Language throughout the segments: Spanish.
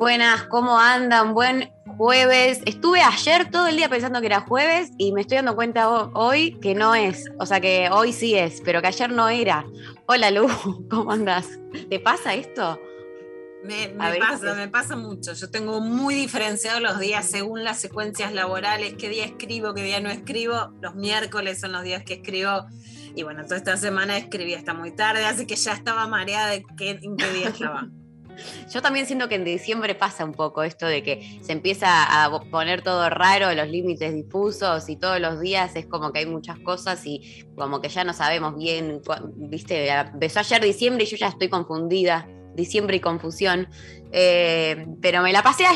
Buenas, ¿cómo andan? Buen jueves. Estuve ayer todo el día pensando que era jueves y me estoy dando cuenta ho- hoy que no es. O sea que hoy sí es, pero que ayer no era. Hola Lu, ¿cómo andas? ¿Te pasa esto? Me, pasa, me pasa mucho. Yo tengo muy diferenciados los días según las secuencias laborales, qué día escribo, qué día no escribo. Los miércoles son los días que escribo. Y bueno, toda esta semana escribí hasta muy tarde, así que ya estaba mareada de qué, en qué día estaba. Yo también siento que en diciembre pasa un poco esto de que se empieza a poner todo raro, los límites difusos y todos los días es como que hay muchas cosas y como que ya no sabemos bien, viste, empezó ayer diciembre y yo ya estoy confundida, diciembre y confusión. Eh, pero me la pasé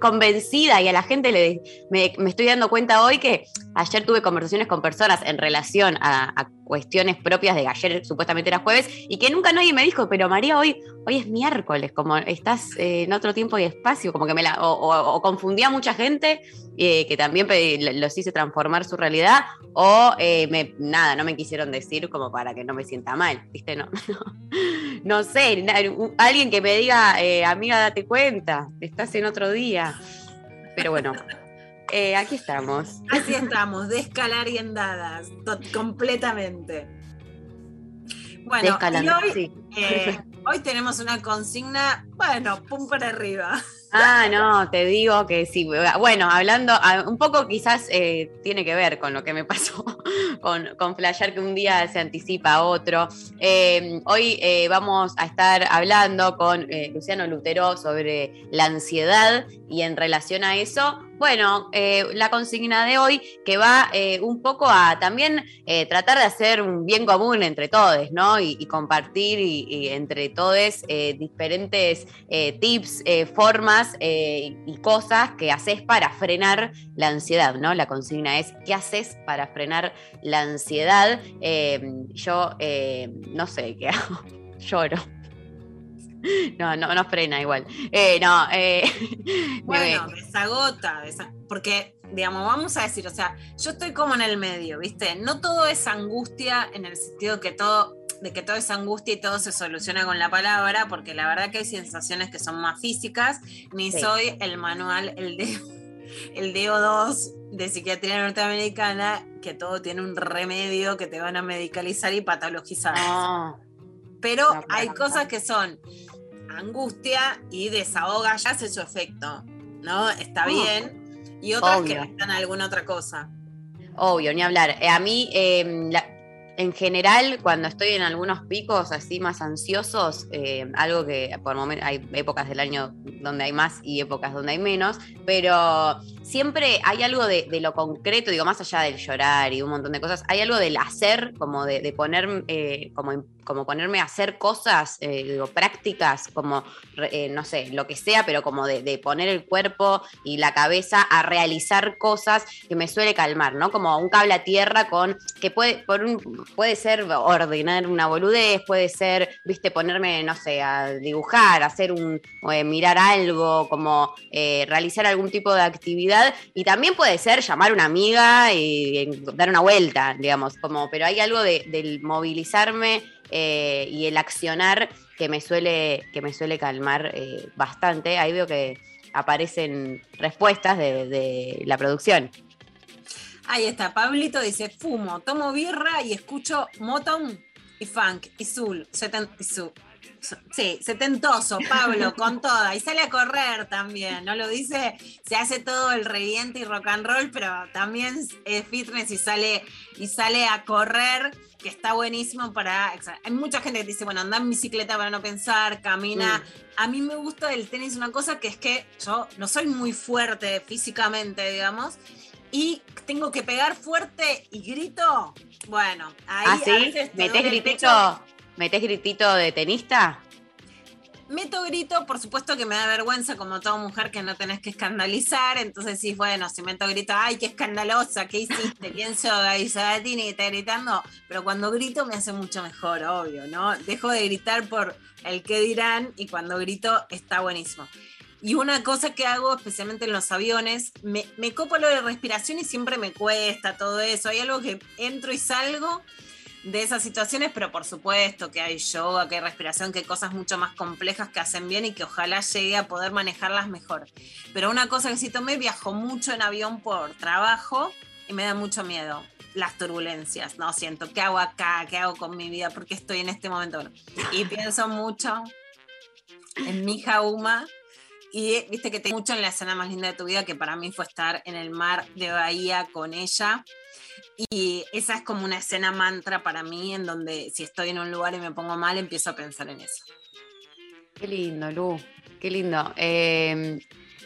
convencida y a la gente le, me, me estoy dando cuenta hoy que ayer tuve conversaciones con personas en relación a, a cuestiones propias de ayer supuestamente era jueves y que nunca nadie me dijo, pero María, hoy, hoy es miércoles, como estás eh, en otro tiempo y espacio, como que me la, o, o- o confundía a mucha gente eh, que también los hice transformar su realidad, o eh, me, nada, no me quisieron decir como para que no me sienta mal, ¿viste? No, no, no sé, alguien que me diga, eh, amiga, date cuenta, estás en otro día. Pero bueno, eh, aquí estamos. Así estamos, descalariendadas, to- completamente. Bueno, y hoy, sí. hoy tenemos una consigna, bueno, pum para arriba. Ah, no, te digo que sí. Bueno, hablando, ah, un poco quizás eh, tiene que ver con lo que me pasó con, con Flasher, que un día se anticipa a otro. Eh, hoy eh, vamos a estar hablando con eh, Luciano Lutero sobre la ansiedad y en relación a eso, bueno, eh, la consigna de hoy que va eh, un poco a también eh, tratar de hacer un bien común entre todos, ¿no? Y, compartir y, entre todos eh, diferentes eh, tips, formas y cosas que haces para frenar la ansiedad, ¿no? La consigna es, ¿qué haces para frenar la ansiedad? Yo no sé qué hago, lloro. No, no, no frena igual. Eh, no, eh, Bueno, desagota, desa- porque, digamos, vamos a decir, o sea, yo estoy como en el medio, ¿viste? No todo es angustia en el sentido que todo, de que todo es angustia y todo se soluciona con la palabra, porque la verdad que hay sensaciones que son más físicas, ni Sí. soy el manual, el de el DO2 de psiquiatría norteamericana, que todo tiene un remedio que te van a medicalizar y patologizar. no. Pero No, claro. hay cosas que son angustia y desahoga, ya hace su efecto, ¿no? Está Oh. bien. Y otras que Obvio. necesitan alguna otra cosa. Obvio, ni hablar. Eh, a mí, eh, la- en general, cuando estoy en algunos picos así más ansiosos, eh, algo que por momentos hay épocas del año donde hay más y épocas donde hay menos, pero siempre hay algo de, lo concreto, digo, más allá del llorar y un montón de cosas, hay algo del hacer, como de, de poner, eh, como, como ponerme a hacer cosas, eh, digo, prácticas, como, eh, no sé, lo que sea, pero como de, poner el cuerpo y la cabeza a realizar cosas que me suele calmar, ¿no? Como un cable a tierra con, que puede, por un, puede ser ordenar una boludez, puede ser, viste, ponerme, no sé, a dibujar, hacer un, mirar algo, como realizar algún tipo de actividad, y también puede ser llamar a una amiga y, dar una vuelta, digamos, como, pero hay algo de- del movilizarme eh, y el accionar que me suele, que me suele calmar eh, bastante. Ahí veo que aparecen respuestas de, la producción. Ahí está, Pablito dice, fumo, tomo birra y escucho Motown y funk y soul, 70 y soul. Sí, setentoso, Pablo, con toda. Y sale a correr también, ¿no? Lo dice, se hace todo el reviente y rock and roll, pero también es fitness y sale, y sale a correr, que está buenísimo para. Hay mucha gente que dice, bueno, anda en bicicleta para no pensar, camina. Mm. A mí me gusta del tenis una cosa que es que yo no soy muy fuerte físicamente, digamos, y tengo que pegar fuerte y grito. Bueno, ahí ¿Ah, sí? ¿Metés gritito? ¿Metés gritito de tenista? Meto grito, por supuesto que me da vergüenza como toda mujer que no tenés que escandalizar, entonces sí, bueno, si meto grito, ay, qué escandalosa, ¿qué hiciste? ¿Quién soy? Sabatini está gritando, pero cuando grito me hace mucho mejor, obvio, ¿no? Dejo de gritar por el qué dirán y cuando grito está buenísimo. Y una cosa que hago, especialmente en los aviones, me, me copo lo de respiración y siempre me cuesta todo eso. Hay algo que entro y salgo de esas situaciones, pero por supuesto que hay yoga, que hay respiración, que hay cosas mucho más complejas que hacen bien y que ojalá llegue a poder manejarlas mejor. Pero una cosa que sí tomé, viajo mucho en avión por trabajo y me da mucho miedo las turbulencias, ¿no? Siento, ¿qué hago acá? ¿Qué hago con mi vida? ¿Por qué estoy en este momento? Y pienso mucho en mi jauma y viste que tengo mucho en la escena más linda de tu vida, que para mí fue estar en el mar de Bahía con ella y esa es como una escena mantra para mí, en donde si estoy en un lugar y me pongo mal, empiezo a pensar en eso. Qué lindo, Lu, qué lindo. Em,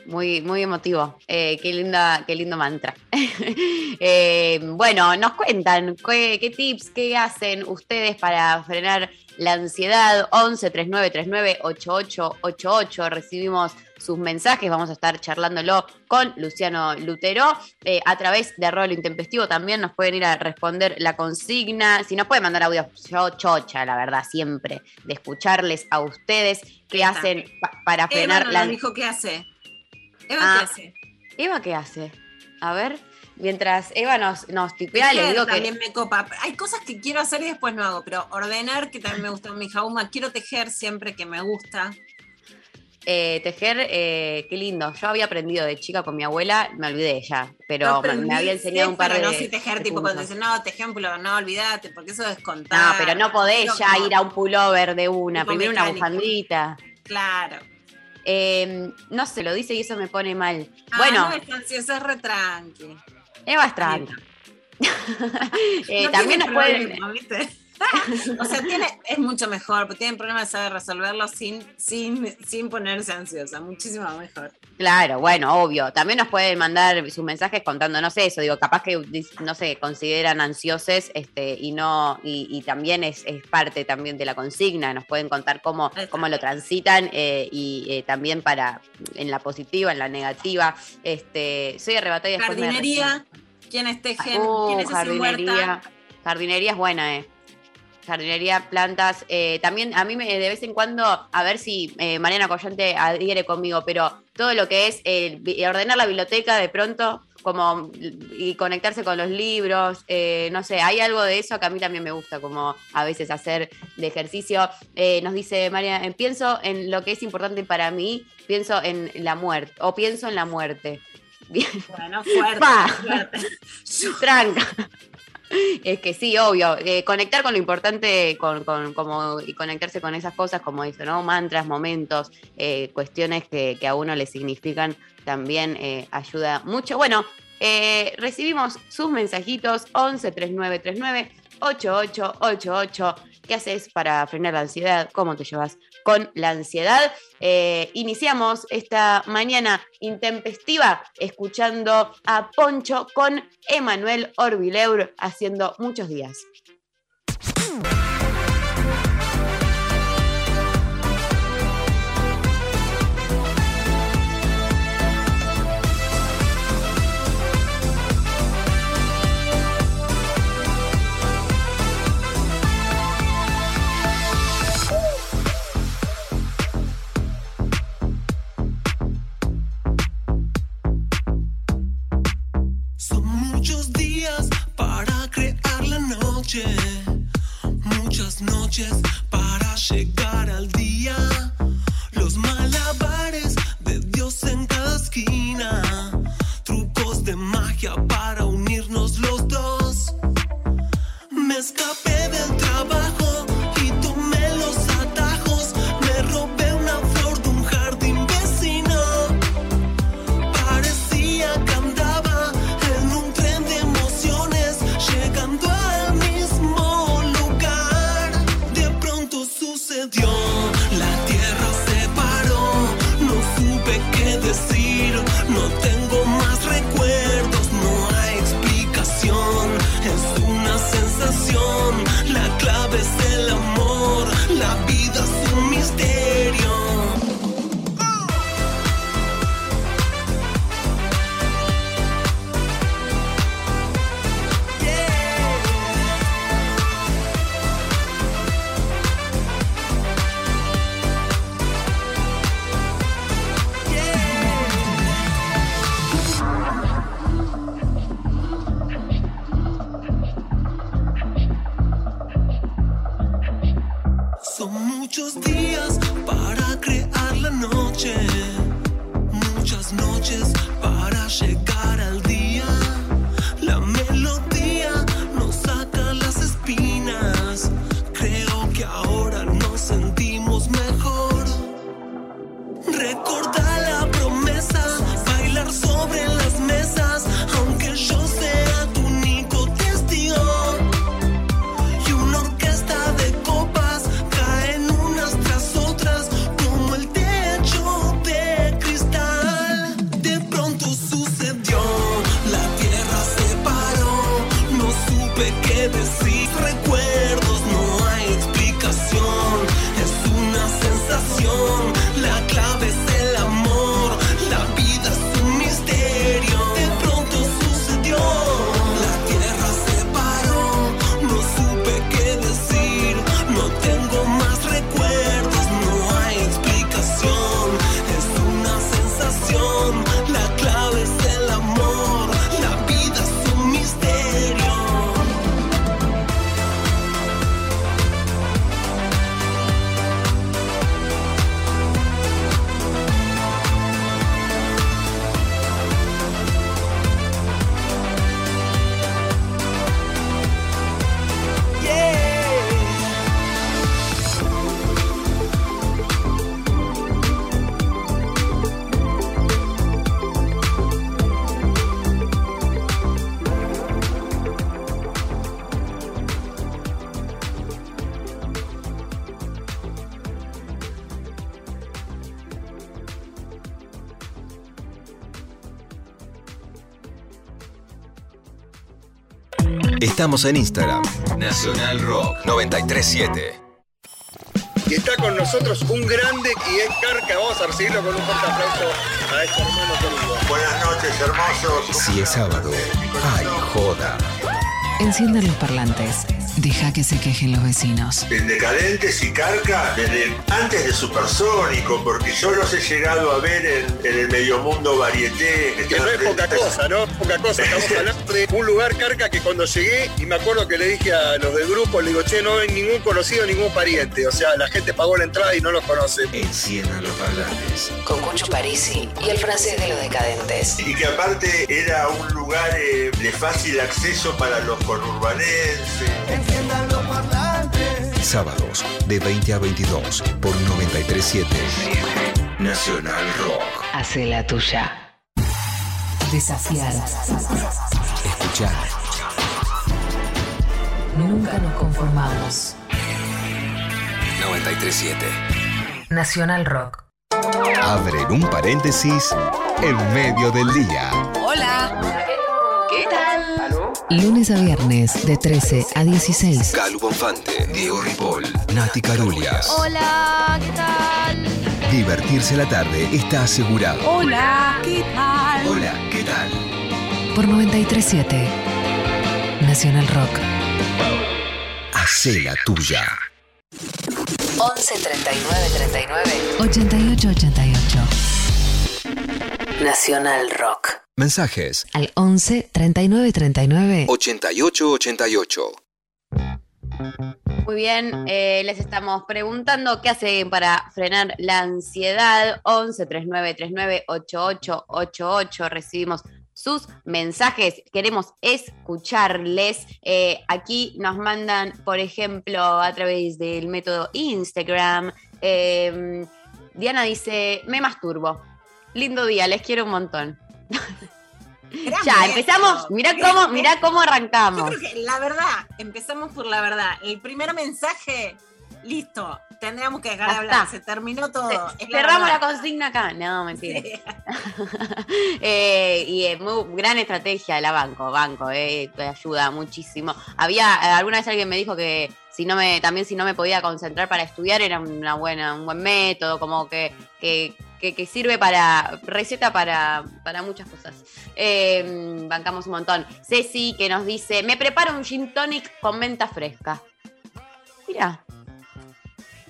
muy, muy emotivo. Eh, qué, linda, qué lindo mantra. Em, bueno, nos cuentan qué, qué, tips, qué hacen ustedes para frenar la ansiedad. 11 39 39 8888. Recibimos sus mensajes. Vamos a estar charlándolo con Luciano Lutero. Eh, a través de Rol Intempestivo también nos pueden ir a responder la consigna. Si nos pueden mandar audio, yo chocha, la verdad, siempre, de escucharles a ustedes qué hacen para frenar Eva la. dijo qué hace. Eva, ¿qué ah, hace? Eva, ¿qué hace? A ver. Mientras Eva nos, nos tipea, le digo también me copa. Hay cosas que quiero hacer y después no hago, pero ordenar, que también me gusta mi jauma. Quiero tejer siempre que me gusta. Eh, tejer, eh, qué lindo. Yo había aprendido de chica con mi abuela, me olvidé ya, pero me, había enseñado un par de. No, sí, tejer, tipo cuando dicen, no, ejemplo, no, olvídate, porque eso es contar. No, pero no podés ya ir a un pullover de una, primero una bufandita. Claro. Em, no se lo dice y eso me pone mal. Ah, bueno. No es ansiosa, es retranqui. Eva es tranqui. eh, también nos pueden. o sea, tiene, es mucho mejor, porque tienen problemas de saber resolverlo sin, sin, sin ponerse ansiosa, muchísimo mejor. Claro, bueno, obvio. También nos pueden mandar sus mensajes contándonos eso. Digo, capaz que, no sé, consideran ansiosos este, y no, y, también es, parte también de la consigna. Nos pueden contar cómo, cómo lo transitan eh, y eh, también para, en la positiva, en la negativa. Este, soy arrebatada y después Jardinería, ¿quién es tejen? Uh, ¿Quién es jardinería. Jardinería es buena, eh jardinería, plantas. Eh, también a mí me, de vez en cuando, a ver si eh, Mariana Collante adhiere conmigo, pero todo lo que es ordenar la biblioteca de pronto como y conectarse con los libros, eh, no sé, hay algo de eso que a mí también me gusta, como a veces hacer de ejercicio. nos dice María, pienso en lo que es importante para mí, pienso en la muerte, o pienso en la muerte. Bien. Bueno, fuerte. Tranca. Es que sí, obvio, eh, conectar con lo importante con, como, y conectarse con esas cosas, como dice, ¿no? Mantras, momentos, eh, cuestiones que, a uno le significan, también eh, ayuda mucho. Bueno, recibimos sus mensajitos 11 3939 8888. ¿Qué haces para frenar la ansiedad? ¿Cómo te llevas con la ansiedad? Eh, iniciamos esta mañana intempestiva escuchando a Poncho con Emanuel Orbileur haciendo muchos días. Muchas noches para llegar al día. Los malabares de Dios en cada esquina. Trucos de magia para unirnos los dos. Me escapé Estamos en Instagram. Nacional Rock 937. Y está con nosotros un grande y es Carca. Vamos a recibirlo con un fuerte aplauso a este hermano querido. Buenas noches, hermosos. Si es sábado, hay joda. Enciendan los parlantes. Deja que se quejen los vecinos. En Decadentes y Carca, desde antes de Supersónico, porque yo los he llegado a ver en, en el medio mundo varieté. Que no es poca cosa, ¿no? Poca cosa. Estamos hablando de un lugar, Carca, que cuando llegué, y me acuerdo que le dije a los del grupo, le digo, che, no hay ningún conocido, ningún pariente. O sea, la gente pagó la entrada y no los conoce. Enciendan los parlantes. Con Cucho Parisi y el francés de los decadentes. Y que aparte era un lugar eh, de fácil acceso para los conurbanenses. Sábados de 20 a 22 por 937. Nacional Rock. Hace la tuya. Desafiar. Escuchar. Nunca nos conformamos. 937. Nacional Rock. Abren un paréntesis en medio del día. Hola. ¿Qué tal? Lunes a viernes de 13 a 16. Calu Bonfante, Diego Ripoll, Nati Carulias. Hola, ¿qué tal? Divertirse la tarde está asegurado. Hola, ¿qué tal? Hola, ¿qué tal? Por 937. Nacional Rock. Hacé la tuya. 11 39 39 88 88. Nacional Rock. Mensajes Al 11 39 39 88 88. Muy bien, eh, les estamos preguntando qué hacen para frenar la ansiedad. 11 39 39 88 88. Recibimos sus mensajes, queremos escucharles. Eh, aquí nos mandan, por ejemplo, a través del método Instagram. eh, Diana dice: Me masturbo. Lindo día, les quiero un montón. Ya, empezamos. Mirá Gran cómo, beso. cómo Yo arrancamos. creo que la verdad, empezamos por la verdad. El primer mensaje listo. Tendríamos que dejar de hablar. está. Se terminó todo. La Cerramos la consigna acá. No, mentira. Sí. Eh, y es muy gran estrategia la banco, banco, eh, te ayuda muchísimo. Había, eh, alguna vez alguien me dijo que si no me, también si no me podía concentrar para estudiar era una buena, un buen método, como que, que, que- que sirve para, receta para, para muchas cosas. Eh, bancamos un montón. Ceci que nos dice, me preparo un gin tonic con menta fresca. Mira.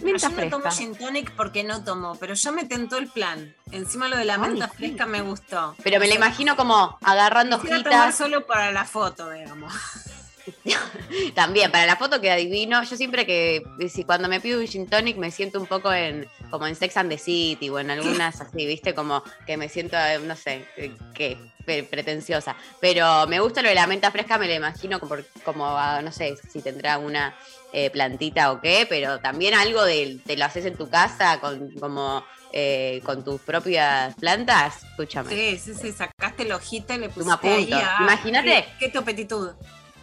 Menta Yo no tomo gin tonic porque no tomo, pero ya me tentó el plan. Encima lo de la Ay, menta sí. fresca me gustó. Pero me la imagino como agarrando Quisiera tomar hojitas. solo para la foto, digamos. También, para la foto queda divino. Yo siempre que, si cuando me pido un gin tonic, me siento un poco en, como en Sex and the City o en algunas así, ¿viste? Como que me siento, eh, no sé, eh, qué, pre- pretenciosa. Pero me gusta lo de la menta fresca, me la imagino como, como ah, no sé si tendrá una eh, plantita o qué, pero también algo de, te lo haces en tu casa con, como, eh, con tus propias plantas. Escúchame. Sí, sí, sí, sacaste la hojita y le pusiste ahí a- Imagínate. Qué, qué topetitud.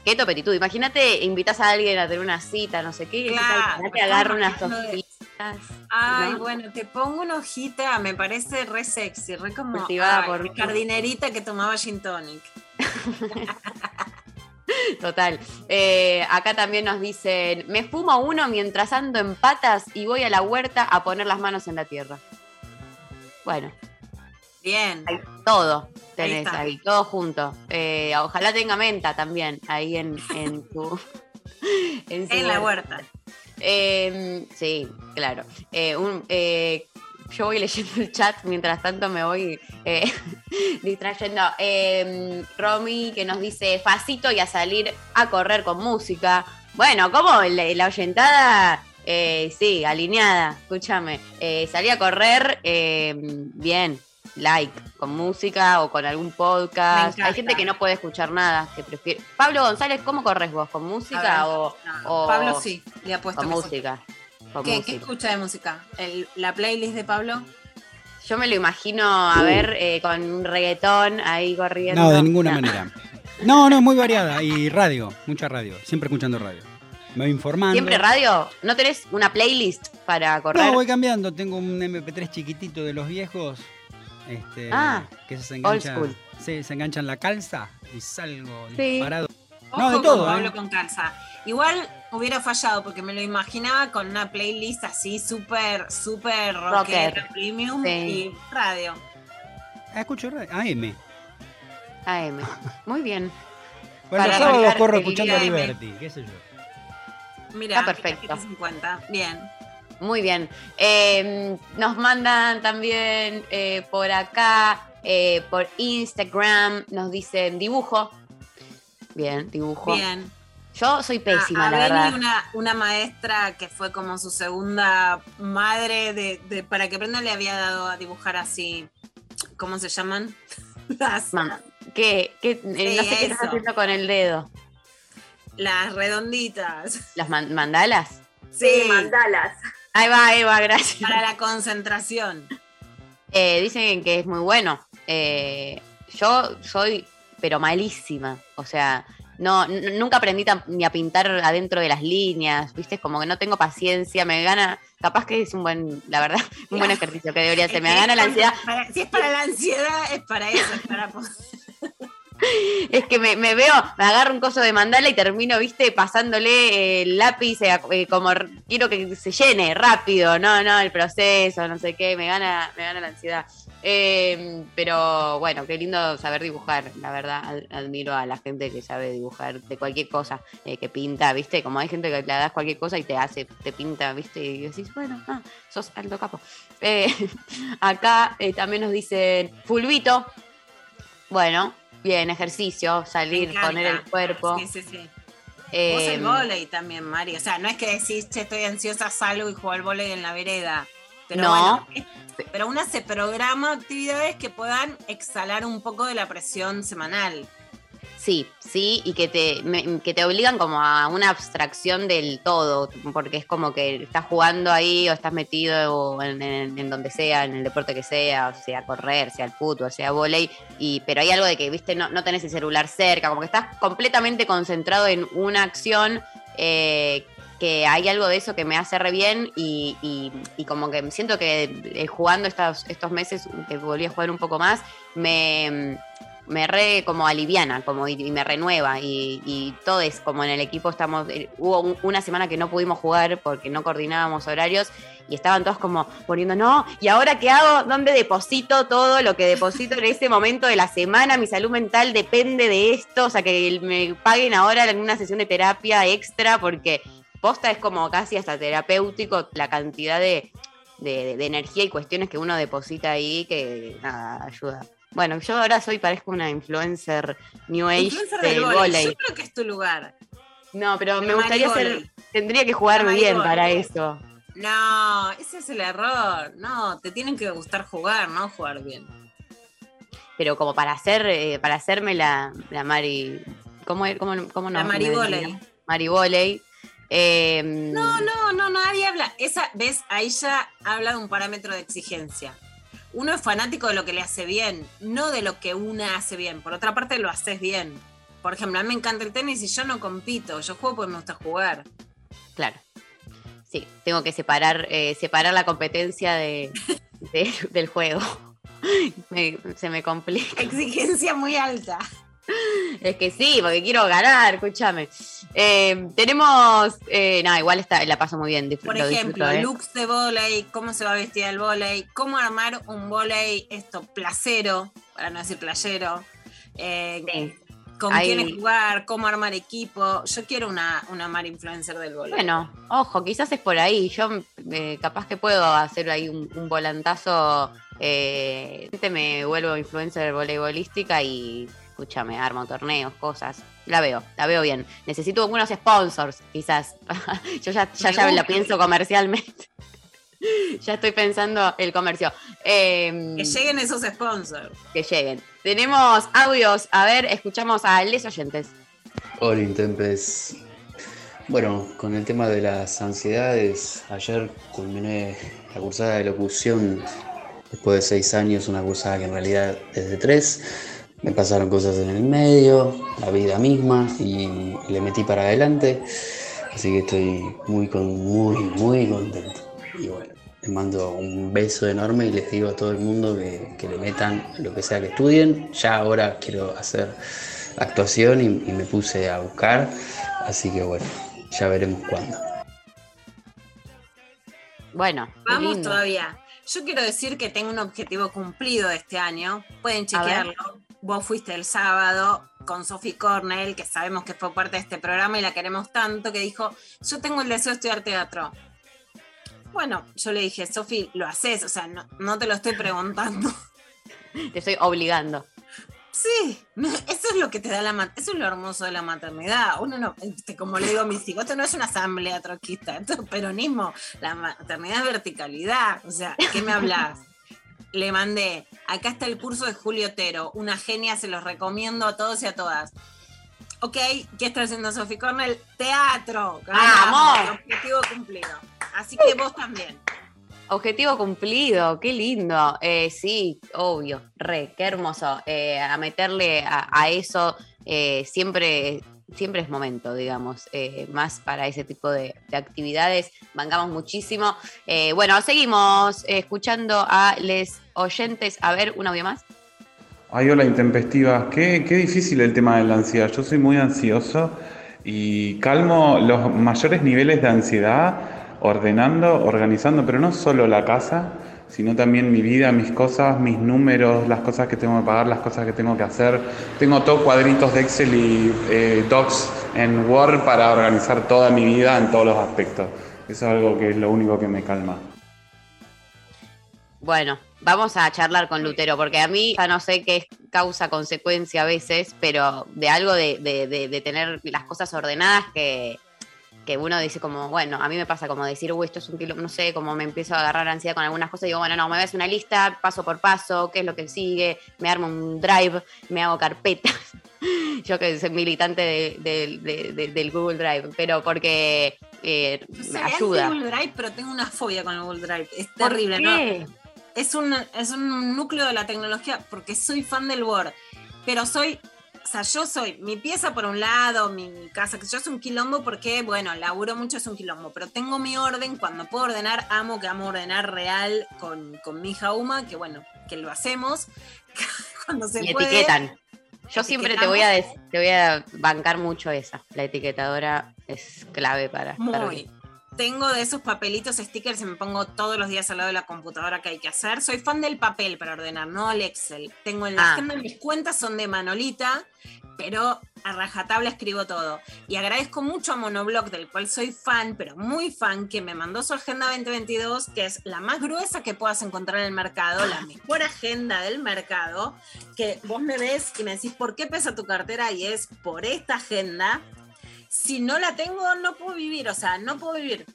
Qué topetitud. Imagínate, invitas a alguien a tener una cita, no sé qué, y Claro, te agarra unas hojitas. Ay, ¿no? bueno, te pongo una hojita, me parece re sexy, re como ay, por jardinerita que tomaba gin tonic. Total. Eh, acá también nos dicen, me fumo uno mientras ando en patas y voy a la huerta a poner las manos en la tierra. Bueno, Bien. hay todo tenés ahí, todo junto. Eh, ojalá tenga menta también ahí en, en tu... en su En la huerta. huerta. Eh, sí, claro. Eh, un- eh, yo voy leyendo el chat, mientras tanto me voy eh, distrayendo. Eh, Romy que nos dice facito y a salir a correr con música. Bueno, como la, la oyentada, eh, sí, alineada, escúchame. Eh, salí a correr, eh, bien, like, con música o con algún podcast. Hay gente que no puede escuchar nada, que prefiere. Pablo González, ¿cómo corres vos? ¿Con música ver, o, no, o- Pablo sí, le apuesto con sí. ¿Qué, ¿Qué música. escucha de música? ¿El- ¿La playlist de Pablo? Yo me lo imagino, a ver, eh, con un reggaetón ahí corriendo. No, de ninguna No. manera. No, no, muy variada. Y radio, mucha radio. Siempre escuchando radio. Me voy informando. ¿Siempre radio? ¿No tenés una playlist para correr? No, voy cambiando. Tengo un MP3 chiquitito de los viejos. Este, Ah, que se old engancha. school. Sí, se engancha en la calza y salgo Sí. disparado. Ojo No, de con todo, Pablo ¿eh? con calza. Igual hubiera fallado porque me lo imaginaba con una playlist así súper, súper rockera, Rocker. premium Sí. y radio. Ah, escucho radio. AM. AM. Muy bien. Bueno, Para los sábados corro escuchando día. Liberty, qué sé yo. Mira, Está perfecto. 50. Bien. Muy bien. Eh, nos mandan también eh, por acá, eh, por Instagram, nos dicen dibujo. Bien, dibujo. Bien. Yo soy pésima, a, a la verdad. Una, una maestra que fue como su segunda madre de, de- para que aprenda le había dado a dibujar así. ¿Cómo se llaman? Las, ¿Qué, qué- eh, no sé qué estás haciendo con el dedo. las redonditas. ¿Las man- mandalas? Sí, mandalas. Ahí va, Eva, gracias. para la concentración. Eh, dicen que es muy bueno. Eh, yo soy, pero malísima. O sea, no, nunca aprendí ni a pintar adentro de las líneas, ¿viste? Es como que no tengo paciencia, me gana. Capaz que es un buen, la verdad, un buen ejercicio que debería hacer. Me gana la ansiedad. para- si es para la ansiedad, es para eso, es para Es que me, me veo, me agarro un coso de mandala y termino, viste, pasándole el lápiz eh, eh, como quiero que se llene rápido, no, no, el proceso, no sé qué, me gana, me gana la ansiedad. Eh, pero bueno, qué lindo saber dibujar, la verdad, ad- admiro a la gente que sabe dibujar de cualquier cosa, eh, que pinta, viste, como hay gente que le das cualquier cosa y te hace, te pinta, viste, y decís, bueno, ah, sos alto capo. Eh, acá eh, también nos dicen fulvito, bueno, bien, ejercicio, salir, poner el cuerpo. Sí, sí, sí. Vos el volei también, Mari. O sea, no es que decís, che, estoy ansiosa, salgo y juego al volei en la vereda. Pero No. bueno, pero una se programa actividades que puedan exhalar un poco de la presión semanal. Sí, sí, y que te, que te obligan como a una abstracción del todo, porque es como que estás jugando ahí o estás metido en- en donde sea, en el deporte que sea, o sea correr, sea el fútbol, sea volei, y, pero hay algo de que, viste, no, no tenés el celular cerca, como que estás completamente concentrado en una acción eh, que hay algo de eso que me hace re bien y, y- como que siento que eh, jugando estos, estos meses que volví a jugar un poco más, me, me re como aliviana como y, me renueva y, y todos como en el equipo estamos, eh, hubo un- una semana que no pudimos jugar porque no coordinábamos horarios y estaban todos como poniendo, no, ¿y ahora qué hago? ¿Dónde deposito todo lo que deposito en ese momento de la semana? Mi salud mental depende de esto, o sea, que me paguen ahora en una sesión de terapia extra porque posta es como casi hasta terapéutico la cantidad de, de- de energía y cuestiones que uno deposita ahí que nada, ayuda. Bueno, yo ahora soy, parezco una influencer New Age Influencer del del volei. Yo creo que es tu lugar. No, pero me gustaría ser, tendría que jugar bien para eso. No, ese es el error. No, te tienen que gustar jugar, no jugar bien. pero como para hacer, eh, para hacerme la, la Mari, ¿cómo, cómo, cómo no? La Marivoley. Me- Marivoley. Eh, No, no, no, nadie habla. Esa, ves, ahí ya habla de un parámetro de exigencia. Uno es fanático de lo que le hace bien, no de lo que una hace bien. Por otra parte, lo haces bien. Por ejemplo, a mí me encanta el tenis y yo no compito. Yo juego porque me gusta jugar. Claro. Sí, tengo que separar, eh, separar la competencia de, de- del juego. Me- se me complica. Exigencia muy alta. Es que sí, porque quiero ganar, escúchame. Eh, tenemos. Eh, no, igual está, la paso muy bien. Por lo ejemplo, disfruto, ¿eh? looks de volei, cómo se va a vestir el volei, cómo armar un volei, esto, placero, para no decir playero. eh, Sí. con quiénes jugar, cómo armar equipo. Yo quiero una, una mar influencer del volei. Bueno, ojo, quizás es por ahí. Yo eh, capaz que puedo hacer ahí un, un volantazo. Eh, me vuelvo influencer voleibolística y escúchame, armo torneos, cosas. La veo, la veo bien. Necesito algunos sponsors, quizás. Yo ya, ya, ya la gusta. pienso comercialmente. ya estoy pensando el comercio. Eh, Que lleguen esos sponsors. que lleguen. Tenemos audios. A ver, escuchamos a les oyentes. Hola Intempes. Bueno, con el tema de las ansiedades, ayer culminé la cursada de locución después de seis años, una cursada que en realidad es de tres. Me pasaron cosas en el medio, la vida misma y le metí para adelante. Así que estoy muy, con, muy, muy contento. Y bueno, les mando un beso enorme y les digo a todo el mundo que, que le metan lo que sea que estudien. Ya ahora quiero hacer actuación y, y me puse a buscar. Así que bueno, ya veremos cuándo. Bueno, Vamos todavía. Yo quiero decir que tengo un objetivo cumplido este año. Pueden chequearlo. Vos fuiste el sábado con Sophie Cornell, que sabemos que fue parte de este programa y la queremos tanto, que dijo, yo tengo el deseo de estudiar teatro. Bueno, yo le dije, Sophie, lo haces, o sea, no, no te lo estoy preguntando. Te estoy obligando. Sí, eso es lo que te da la eso es lo hermoso de la maternidad. Uno no, este, como le digo a mis hijos, esto no es una asamblea troquista, esto es peronismo. La maternidad es verticalidad. O sea, ¿qué me hablas? Le mandé, acá está el curso de Julio Otero, una genia, se los recomiendo a todos y a todas. Ok, ¿qué está haciendo Sophie Cornell? Teatro. ¡Vamos! Ganamos, Objetivo cumplido. Así que vos también. Objetivo cumplido, qué lindo. Eh, sí, obvio, re, qué hermoso. Eh, a meterle a, a eso eh, siempre, siempre es momento, digamos, eh, más para ese tipo de, de actividades. Bancamos muchísimo. Eh, bueno, seguimos eh, escuchando a les oyentes. A ver, un audio más. Ay, hola, intempestivas. Qué difícil el tema de la ansiedad. Yo soy muy ansioso y calmo los mayores niveles de ansiedad ordenando, organizando, pero no solo la casa, sino también mi vida, mis cosas, mis números, las cosas que tengo que pagar, las cosas que tengo que hacer. Tengo todos cuadritos de Excel y eh, docs en Word para organizar toda mi vida en todos los aspectos. Eso es algo que es lo único que me calma. Bueno, vamos a charlar con Lutero, porque a mí ya no sé qué es causa-consecuencia a veces, pero de algo de- de- de tener las cosas ordenadas que, que uno dice como, bueno, a mí me pasa como decir, uy, esto es un kilo, no sé, como me empiezo a agarrar ansiedad con algunas cosas, digo, bueno, no, me ves una lista, paso por paso, qué es lo que sigue, me armo un drive, me hago carpetas. Yo que soy militante de- de- de- de- del Google Drive, pero porque eh, me ayuda. Google Drive, pero tengo una fobia con el Google Drive. Es ¿Por terrible? ¿no? Es un, es un núcleo de la tecnología porque soy fan del Word, pero soy o sea, yo soy mi pieza por un lado, mi, mi casa, que yo soy un quilombo porque, bueno, laburo mucho, es un quilombo, pero tengo mi orden, cuando puedo ordenar, amo que amo ordenar real con, con mi hija Uma, que bueno, que lo hacemos cuando se Y puede. etiquetan. Yo siempre te voy, a te voy a bancar mucho esa. La etiquetadora es clave para Muy. Tengo de esos papelitos, stickers y me pongo todos los días al lado de la computadora que hay que hacer. Soy fan del papel para ordenar, no el Excel. Tengo en la Ah. agenda mis cuentas son de Manolita, pero a rajatabla escribo todo. Y agradezco mucho a Monoblock, del cual soy fan, pero muy fan, que me mandó su agenda 2022, que es la más gruesa que puedas encontrar en el mercado, la mejor agenda del mercado, que vos me ves y me decís, ¿por qué pesa tu cartera? Y es por esta agenda. Si no la tengo, no puedo vivir, o sea, no puedo vivir.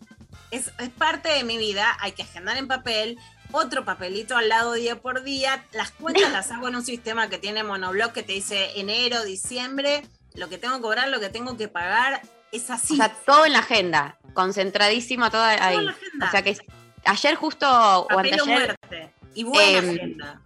Es, es parte de mi vida, hay que agendar en papel, otro papelito al lado día por día. Las cuentas las hago en un sistema que tiene Monoblock que te dice enero, diciembre, lo que tengo que cobrar, lo que tengo que pagar. Es así. O sea, todo en la agenda, concentradísimo todo ahí. en la agenda. O sea que ayer justo o Papel o anteayer, muerte. Y buena Em, agenda.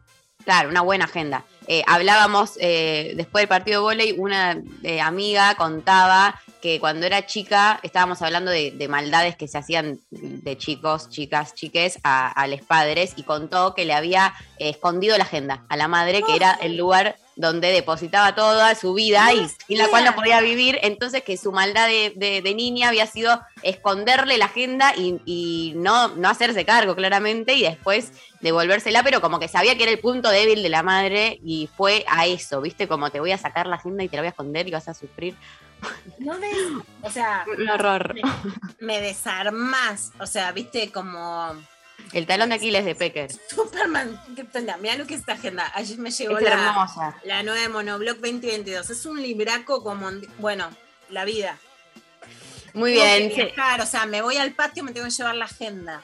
Claro, una buena agenda. Eh, hablábamos eh, después del partido de vóley, una eh, amiga contaba que cuando era chica estábamos hablando de, de maldades que se hacían de chicos, chicas, chiques a, a los padres y contó que le había eh, escondido la agenda a la madre, que era el lugar donde depositaba toda su vida y sin la cual no podía vivir. Entonces que su maldad de, de- de niña había sido esconderle la agenda y, y no, no hacerse cargo claramente y después devolvérsela, pero como que sabía que era el punto débil de la madre y fue a eso, ¿viste? Como te voy a sacar la agenda y te la voy a esconder y vas a sufrir. No ves, o sea, Un horror. me desarmás. O sea, viste, como El talón de Aquiles de Pecker. Superman. ¿Qué tal? Mira lo que es esta agenda. Ayer me llegó Es la, hermosa. la nueva de Monoblock 2022. Es un libraco como, bueno, la vida. Muy Tengo bien. que sí. viajar, o sea, me voy al patio, me tengo que llevar la agenda.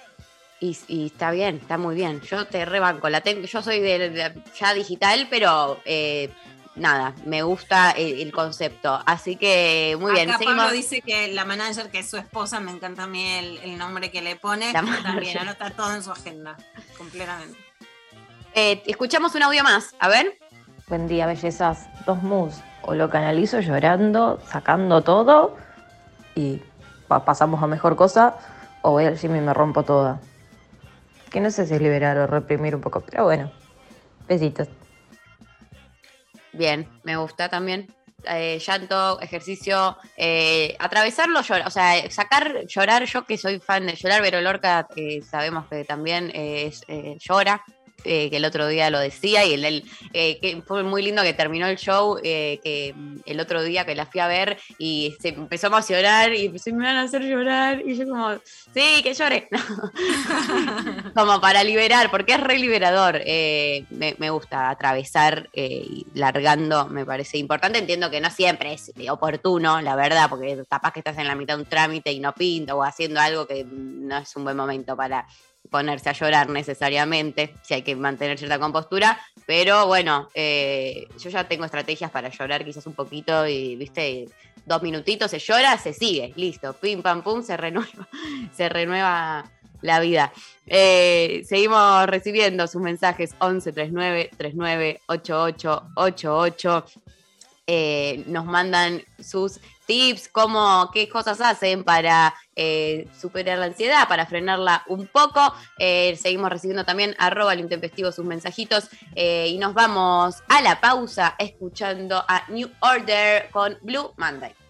Y, y está bien, está muy bien. Yo te rebanco. La tengo, yo soy de, de- ya digital, pero eh, nada, me gusta el, el concepto. Así que muy bien. Acá Seguimos. Pablo dice que la manager, que es su esposa, me encanta a mí el, el nombre que le pone. La También manager. anota todo en su agenda, completamente. Eh, escuchamos un audio más. A ver. Buen día, bellezas. Dos moods. O lo canalizo llorando, sacando todo y pa- pasamos a mejor cosa, o voy al gym y me rompo toda. Que no sé si es liberar o reprimir un poco, pero bueno. Besitos. Bien, me gusta también. Eh, llanto, ejercicio, eh, atravesarlo, llorar, o sea, sacar, llorar, yo que soy fan de llorar, Vero Lorca, que sabemos que también eh, es, eh, llora, eh, que el otro día lo decía, y el, eh, que fue muy lindo que terminó el show, eh, que mm, el otro día que la fui a ver y se empezó a emocionar y se me van a hacer llorar, y yo como, sí, que llore. como para liberar, porque es re liberador. eh, me, me gusta atravesar eh, y largando, me parece importante. Entiendo que no siempre es oportuno, la verdad, porque capaz que estás en la mitad de un trámite y no pinta o haciendo algo que no es un buen momento para ponerse a llorar necesariamente, si hay que mantener cierta compostura, pero bueno, eh, yo ya tengo estrategias para llorar quizás un poquito y, viste, dos minutitos se llora, se sigue, listo, pim, pam, pum, se renueva, se renueva la vida. Eh, seguimos recibiendo sus mensajes 11 39 39 88 88. Eh, nos mandan sus tips, cómo, qué cosas hacen para eh, superar la ansiedad, para frenarla un poco. Eh, seguimos recibiendo también arroba lo intempestivo sus mensajitos eh, y nos vamos a la pausa escuchando a New Order con Blue Monday.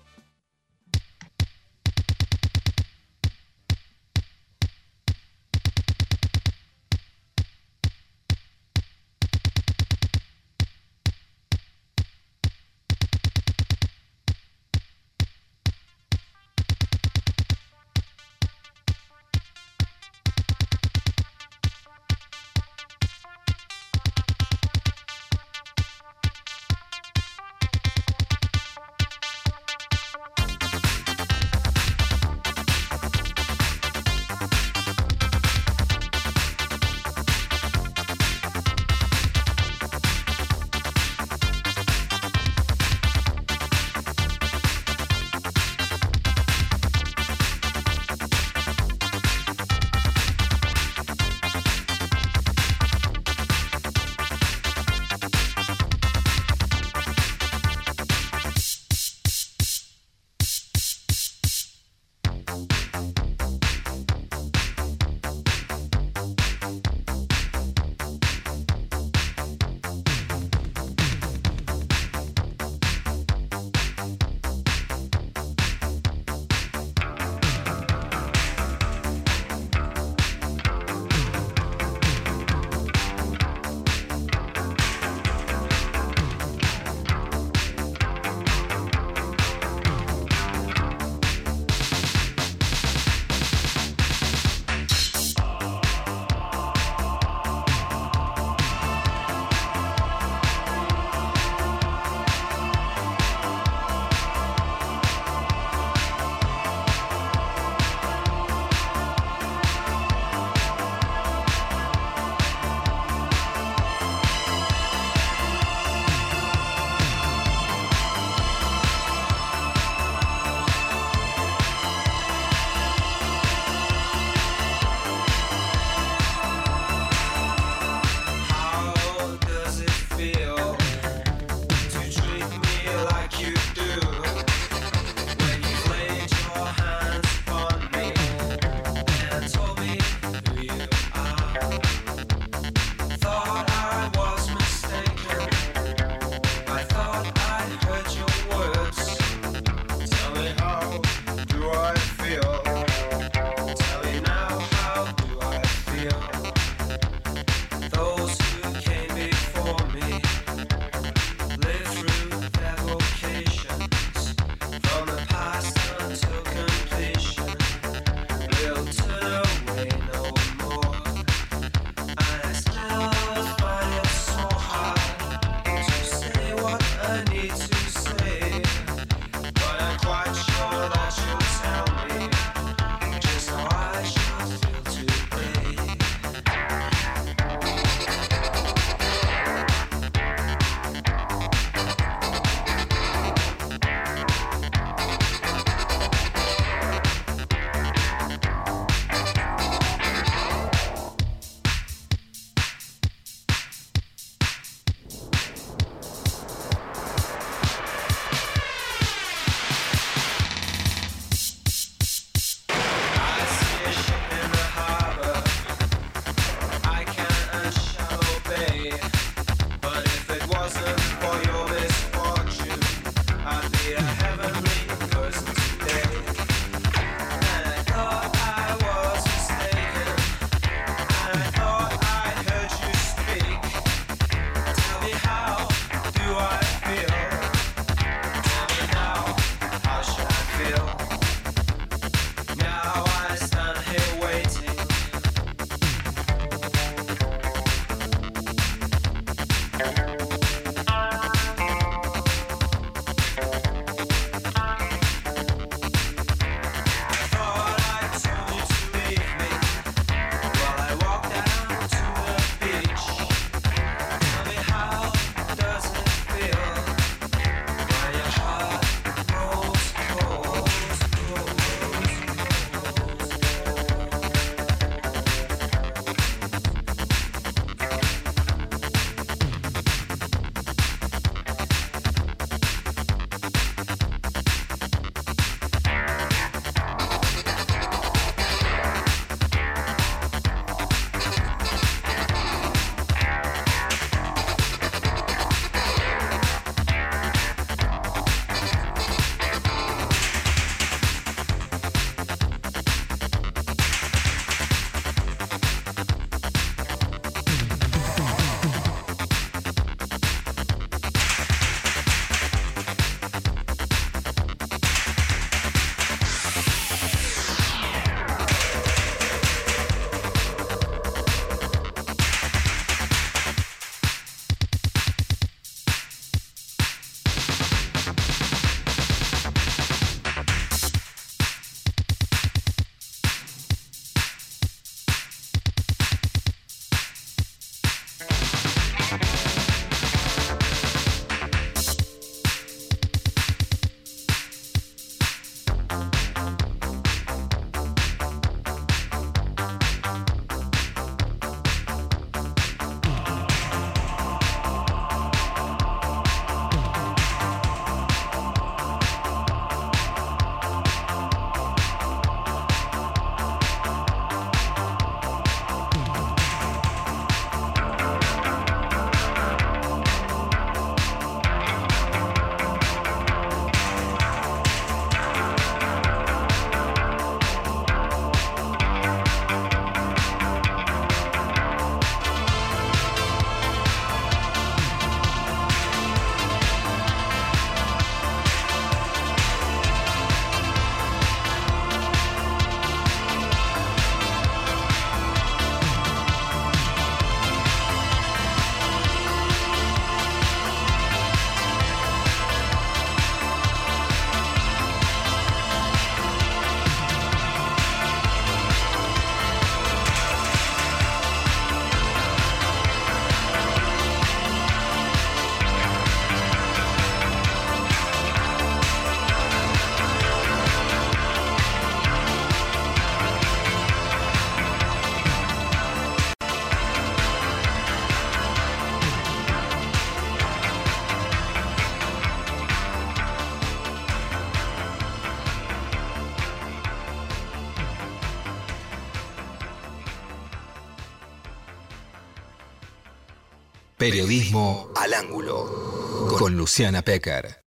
Periodismo al ángulo. Con Luciana Pecker.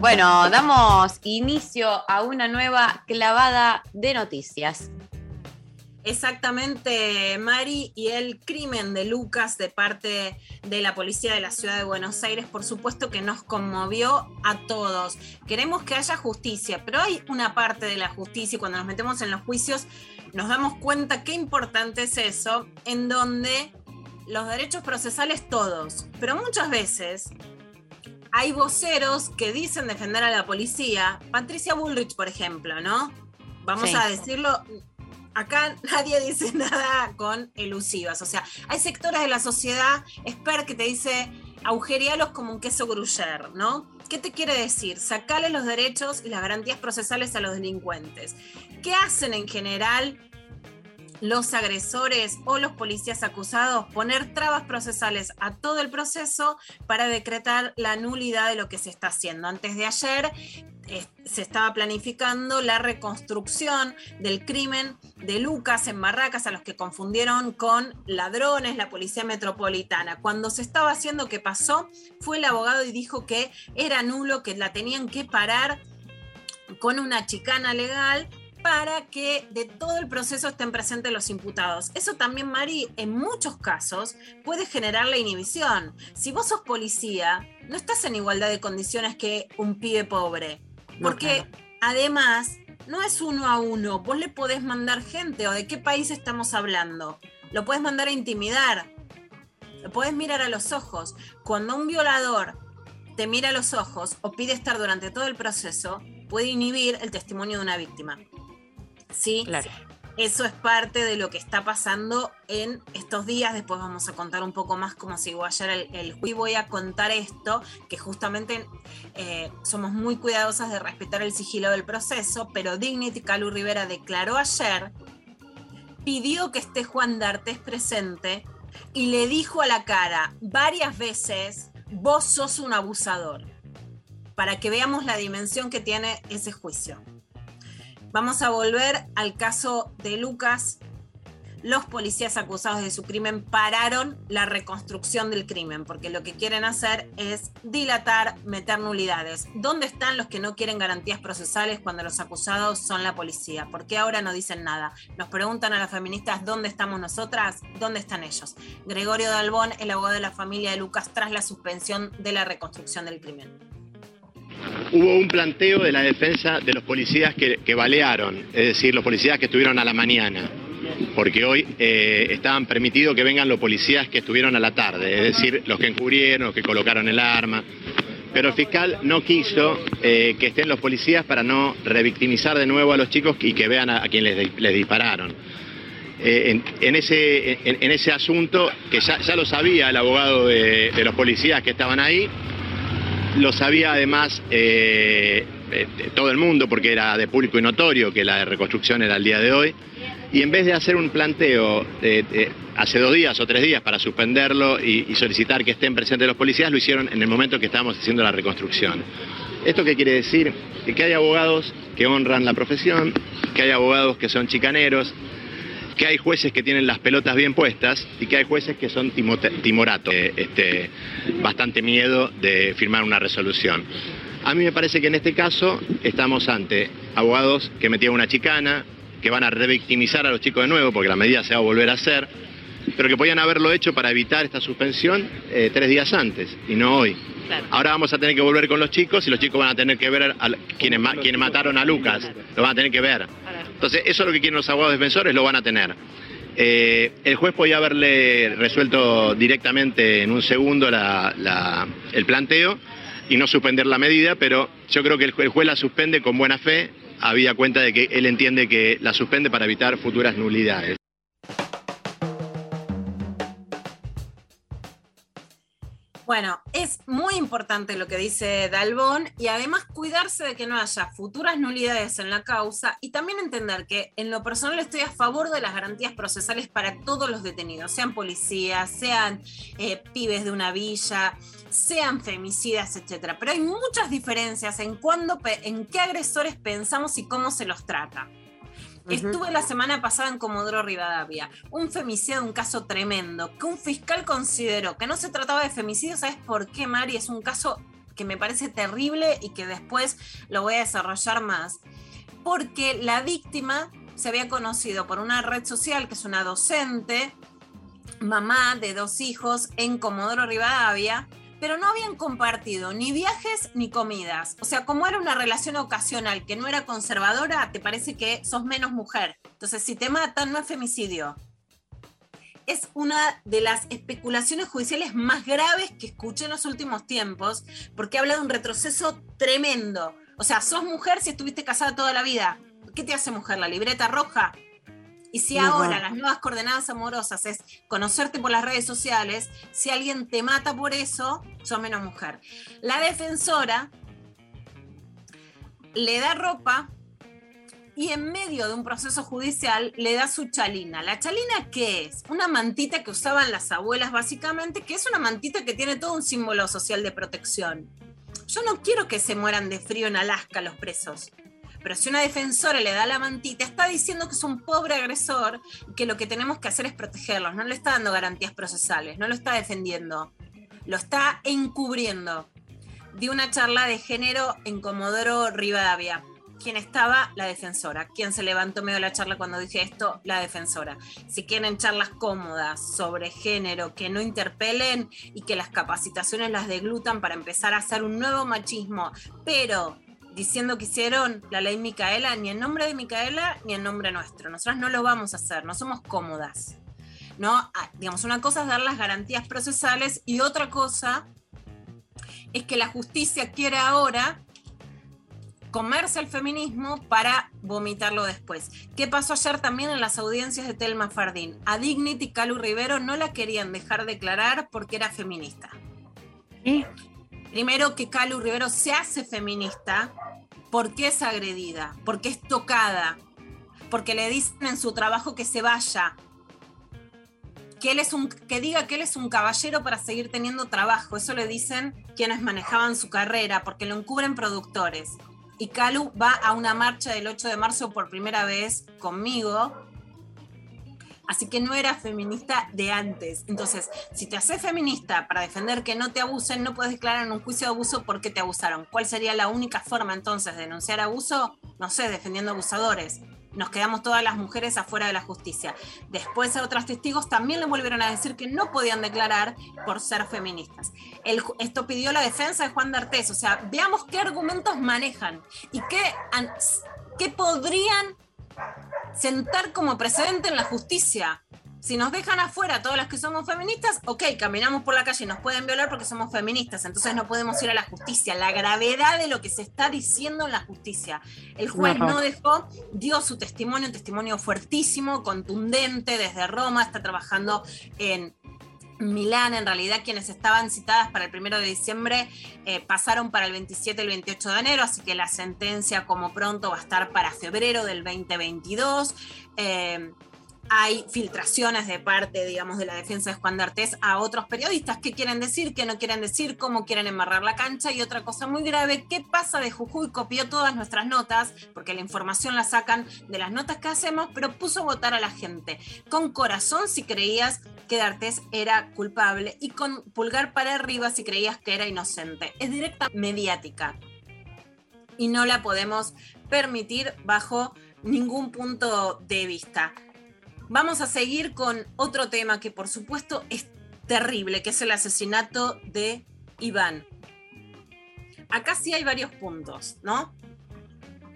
Bueno, damos inicio a una nueva clavada de noticias. Exactamente, Mari, y el crimen de Lucas de parte de la policía de la ciudad de Buenos Aires, por supuesto que nos conmovió a todos. Queremos que haya justicia, pero hay una parte de la justicia y cuando nos metemos en los juicios nos damos cuenta qué importante es eso, en donde los derechos procesales todos, pero muchas veces hay voceros que dicen defender a la policía, Patricia Bullrich, por ejemplo, ¿no? Vamos Sí. a decirlo acá nadie dice nada con elusivas. O sea, hay sectores de la sociedad, expert que te dice agujerealos como un queso gruyere, ¿no? ¿Qué te quiere decir? Sacarle los derechos y las garantías procesales a los delincuentes. ¿Qué hacen en general los agresores o los policías acusados? Poner trabas procesales a todo el proceso para decretar la nulidad de lo que se está haciendo. Antes de ayer se estaba planificando la reconstrucción del crimen de Lucas en Barracas, a los que confundieron con ladrones, la policía metropolitana. Cuando se estaba haciendo, ¿qué pasó? Fue el abogado y dijo que era nulo, que la tenían que parar con una chicana legal para que de todo el proceso estén presentes los imputados. Eso también, Mari, en muchos casos puede generar la inhibición. Si vos sos policía, no estás en igualdad de condiciones que un pibe pobre. Porque además, no es uno a uno. Vos le podés mandar gente o de qué país estamos hablando. Lo podés mandar a intimidar. Lo podés mirar a los ojos. Cuando un violador te mira a los ojos o pide estar durante todo el proceso, puede inhibir el testimonio de una víctima. ¿Sí? Claro. Eso es parte de lo que está pasando en estos días. Después vamos a contar un poco más cómo se llegó ayer el, el juicio. Y voy a contar esto, que justamente eh, somos muy cuidadosas de respetar el sigilo del proceso, pero Dignity Calu Rivera declaró ayer, pidió que esté Juan D'Artes presente y le dijo a la cara varias veces, vos sos un abusador, para que veamos la dimensión que tiene ese juicio. Vamos a volver al caso de Lucas. Los policías acusados de su crimen pararon la reconstrucción del crimen, porque lo que quieren hacer es dilatar, meter nulidades. ¿Dónde están los que no quieren garantías procesales cuando los acusados son la policía? ¿Por qué ahora no dicen nada? Nos preguntan a las feministas dónde estamos nosotras, dónde están ellos. Gregorio Dalbón, el abogado de la familia de Lucas, tras la suspensión de la reconstrucción del crimen. Hubo un planteo de la defensa de los policías que, balearon, es decir, los policías que estuvieron a la mañana, porque hoy eh, estaban permitidos que vengan los policías que estuvieron a la tarde, es decir, los que encubrieron, los que colocaron el arma. Pero el fiscal no quiso eh, que estén los policías para no revictimizar de nuevo a los chicos y que vean a, quienes les, dispararon. Eh, en, ese, en, ese asunto, que ya, ya lo sabía el abogado de los policías que estaban ahí, lo sabía además eh, todo el mundo porque era de público y notorio que la reconstrucción era el día de hoy. Y en vez de hacer un planteo eh, eh, hace dos días o tres días para suspenderlo y, y solicitar que estén presentes los policías, lo hicieron en el momento que estábamos haciendo la reconstrucción. ¿Esto qué quiere decir? Que hay abogados que honran la profesión, que hay abogados que son chicaneros, que hay jueces que tienen las pelotas bien puestas y que hay jueces que son timoratos, este, bastante miedo de firmar una resolución. A mí me parece que en este caso estamos ante abogados que metieron una chicana, que van a revictimizar a los chicos de nuevo porque la medida se va a volver a hacer, pero que podían haberlo hecho para evitar esta suspensión eh, tres días antes y no hoy. Ahora vamos a tener que volver con los chicos y los chicos van a tener que ver a quienes, ma- quienes mataron a Lucas, lo van a tener que ver. Entonces, eso es lo que quieren los abogados defensores, lo van a tener. Eh, el juez podía haberle resuelto directamente en un segundo la- la- el planteo y no suspender la medida, pero yo creo que el, el juez la suspende con buena fe, había cuenta de que él entiende que la suspende para evitar futuras nulidades. Bueno, es muy importante lo que dice Dalbón y además cuidarse de que no haya futuras nulidades en la causa y también entender que en lo personal estoy a favor de las garantías procesales para todos los detenidos, sean policías, sean eh, pibes de una villa, sean femicidas, etcétera. Pero hay muchas diferencias en cuándo, en qué agresores pensamos y cómo se los trata. Estuve la semana pasada en Comodoro Rivadavia. Un femicidio, un caso tremendo, que un fiscal consideró que no se trataba de femicidio. ¿Sabes por qué, Mari? Es un caso que me parece terrible y que después lo voy a desarrollar más. Porque la víctima se había conocido por una red social, que es una docente, mamá de dos hijos en Comodoro Rivadavia, pero no habían compartido ni viajes ni comidas. O sea, como era una relación ocasional que no era conservadora, te parece que sos menos mujer. Entonces, si te matan, no es femicidio. Es una de las especulaciones judiciales más graves que escuché en los últimos tiempos, porque habla de un retroceso tremendo. O sea, sos mujer si estuviste casada toda la vida. ¿Qué te hace mujer? ¿La libreta roja? Y si ahora las nuevas coordenadas amorosas es conocerte por las redes sociales, si alguien te mata por eso, sos menos mujer. La defensora le da ropa y en medio de un proceso judicial le da su chalina. ¿La chalina qué es? Una mantita que usaban las abuelas básicamente, que es una mantita que tiene todo un símbolo social de protección. Yo no quiero que se mueran de frío en Alaska los presos. Pero si una defensora le da la mantita, está diciendo que es un pobre agresor que lo que tenemos que hacer es protegerlos. No le está dando garantías procesales, no lo está defendiendo, lo está encubriendo. Di una charla de género en Comodoro Rivadavia. ¿Quién estaba? La defensora. ¿Quién se levantó medio de la charla cuando dije esto? La defensora. Si quieren charlas cómodas sobre género que no interpelen y que las capacitaciones las deglutan para empezar a hacer un nuevo machismo, pero diciendo que hicieron la ley Micaela, ni en nombre de Micaela ni en nombre nuestro. Nosotras no lo vamos a hacer, no somos cómodas. ¿no? Ah, digamos, una cosa es dar las garantías procesales y otra cosa es que la justicia quiere ahora comerse el feminismo para vomitarlo después. ¿Qué pasó ayer también en las audiencias de Telma Fardín? A Dignity Calu Rivero no la querían dejar declarar porque era feminista. Primero que Calu Rivero se hace feminista porque es agredida, porque es tocada, porque le dicen en su trabajo que se vaya, que él es un que diga que él es un caballero para seguir teniendo trabajo, eso le dicen quienes manejaban su carrera, porque lo encubren productores. Y Calu va a una marcha del 8 de marzo por primera vez conmigo Así que no era feminista de antes. Entonces, si te haces feminista para defender que no te abusen, no puedes declarar en un juicio de abuso porque te abusaron. ¿Cuál sería la única forma entonces de denunciar abuso? No sé, defendiendo abusadores. Nos quedamos todas las mujeres afuera de la justicia. Después a otros testigos también le volvieron a decir que no podían declarar por ser feministas. esto pidió la defensa de Juan D'Artés. O sea, veamos qué argumentos manejan y qué, qué podrían sentar como precedente en la justicia. Si nos dejan afuera todas las que somos feministas, ok, caminamos por la calle y nos pueden violar porque somos feministas, entonces no podemos ir a la justicia. La gravedad de lo que se está diciendo en la justicia. El juez no dejó, dio su testimonio, un testimonio fuertísimo, contundente desde Roma, está trabajando en Milán, en realidad quienes estaban citadas para el primero de diciembre eh, pasaron para el 27 y el 28 de enero, así que la sentencia como pronto va a estar para febrero del 2022. Eh, hay filtraciones de parte, digamos, de la defensa de Juan D'Artés a otros periodistas. ¿Qué quieren decir? ¿Qué no quieren decir? ¿Cómo quieren embarrar la cancha? Y otra cosa muy grave, ¿qué pasa de Jujuy? Copió todas nuestras notas, porque la información la sacan de las notas que hacemos, pero puso a votar a la gente. Con corazón si creías que D'Artés era culpable y con pulgar para arriba si creías que era inocente. Es directa mediática y no la podemos permitir bajo ningún punto de vista. Vamos a seguir con otro tema que por supuesto es terrible, que es el asesinato de Iván. Acá sí hay varios puntos, ¿no?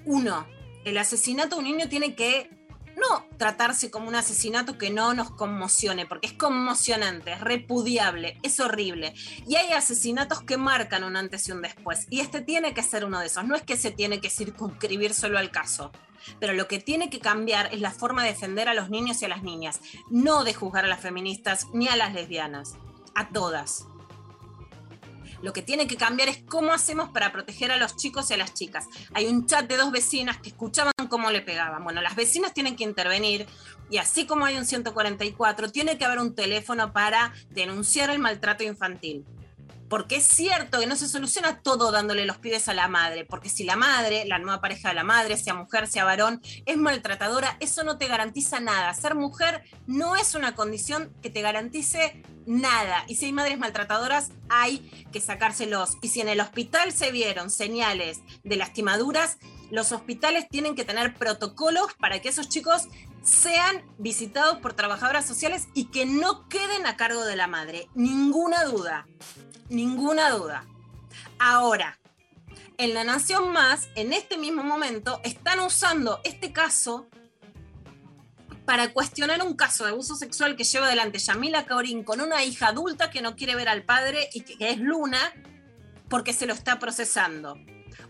Uno, el asesinato de un niño tiene que no tratarse como un asesinato que no nos conmocione, porque es conmocionante, es repudiable, es horrible. Y hay asesinatos que marcan un antes y un después. Y este tiene que ser uno de esos. No es que se tiene que circunscribir solo al caso. Pero lo que tiene que cambiar es la forma de defender a los niños y a las niñas, no de juzgar a las feministas ni a las lesbianas, a todas. Lo que tiene que cambiar es cómo hacemos para proteger a los chicos y a las chicas. Hay un chat de dos vecinas que escuchaban cómo le pegaban. Bueno, las vecinas tienen que intervenir y así como hay un 144, tiene que haber un teléfono para denunciar el maltrato infantil. Porque es cierto que no se soluciona todo dándole los pibes a la madre, porque si la madre, la nueva pareja de la madre, sea mujer, sea varón, es maltratadora, eso no te garantiza nada. Ser mujer no es una condición que te garantice nada. Y si hay madres maltratadoras, hay que sacárselos. Y si en el hospital se vieron señales de lastimaduras, los hospitales tienen que tener protocolos para que esos chicos sean visitados por trabajadoras sociales y que no queden a cargo de la madre. Ninguna duda, ninguna duda. Ahora, en La Nación Más, en este mismo momento, están usando este caso para cuestionar un caso de abuso sexual que lleva adelante Yamila Caurín con una hija adulta que no quiere ver al padre y que es Luna porque se lo está procesando.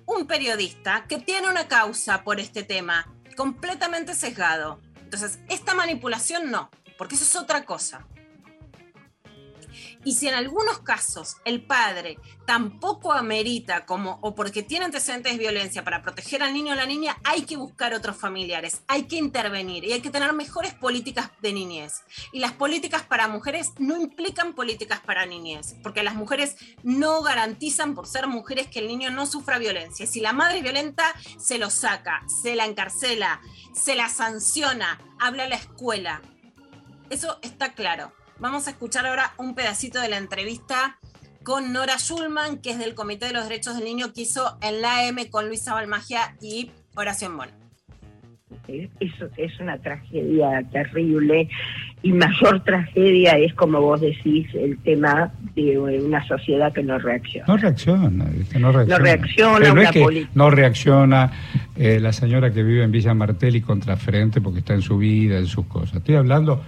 Un periodista que tiene una causa por este tema, completamente sesgado. Entonces, esta manipulación no, porque eso es otra cosa. Y si en algunos casos el padre tampoco amerita como o porque tiene antecedentes de violencia para proteger al niño o la niña, hay que buscar otros familiares, hay que intervenir y hay que tener mejores políticas de niñez. Y las políticas para mujeres no implican políticas para niñez, porque las mujeres no garantizan por ser mujeres que el niño no sufra violencia. Si la madre es violenta, se lo saca, se la encarcela, se la sanciona, habla a la escuela. Eso está claro. Vamos a escuchar ahora un pedacito de la entrevista con Nora Schulman, que es del Comité de los Derechos del Niño que hizo en la AM con Luisa Balmagia y Horacio Mono. Eso es una tragedia terrible y mayor tragedia es, como vos decís, el tema de una sociedad que no reacciona. No reacciona, no reacciona. No reacciona Pero no una es que política. no reacciona eh, la señora que vive en Villa Martelli contra frente porque está en su vida, en sus cosas. Estoy hablando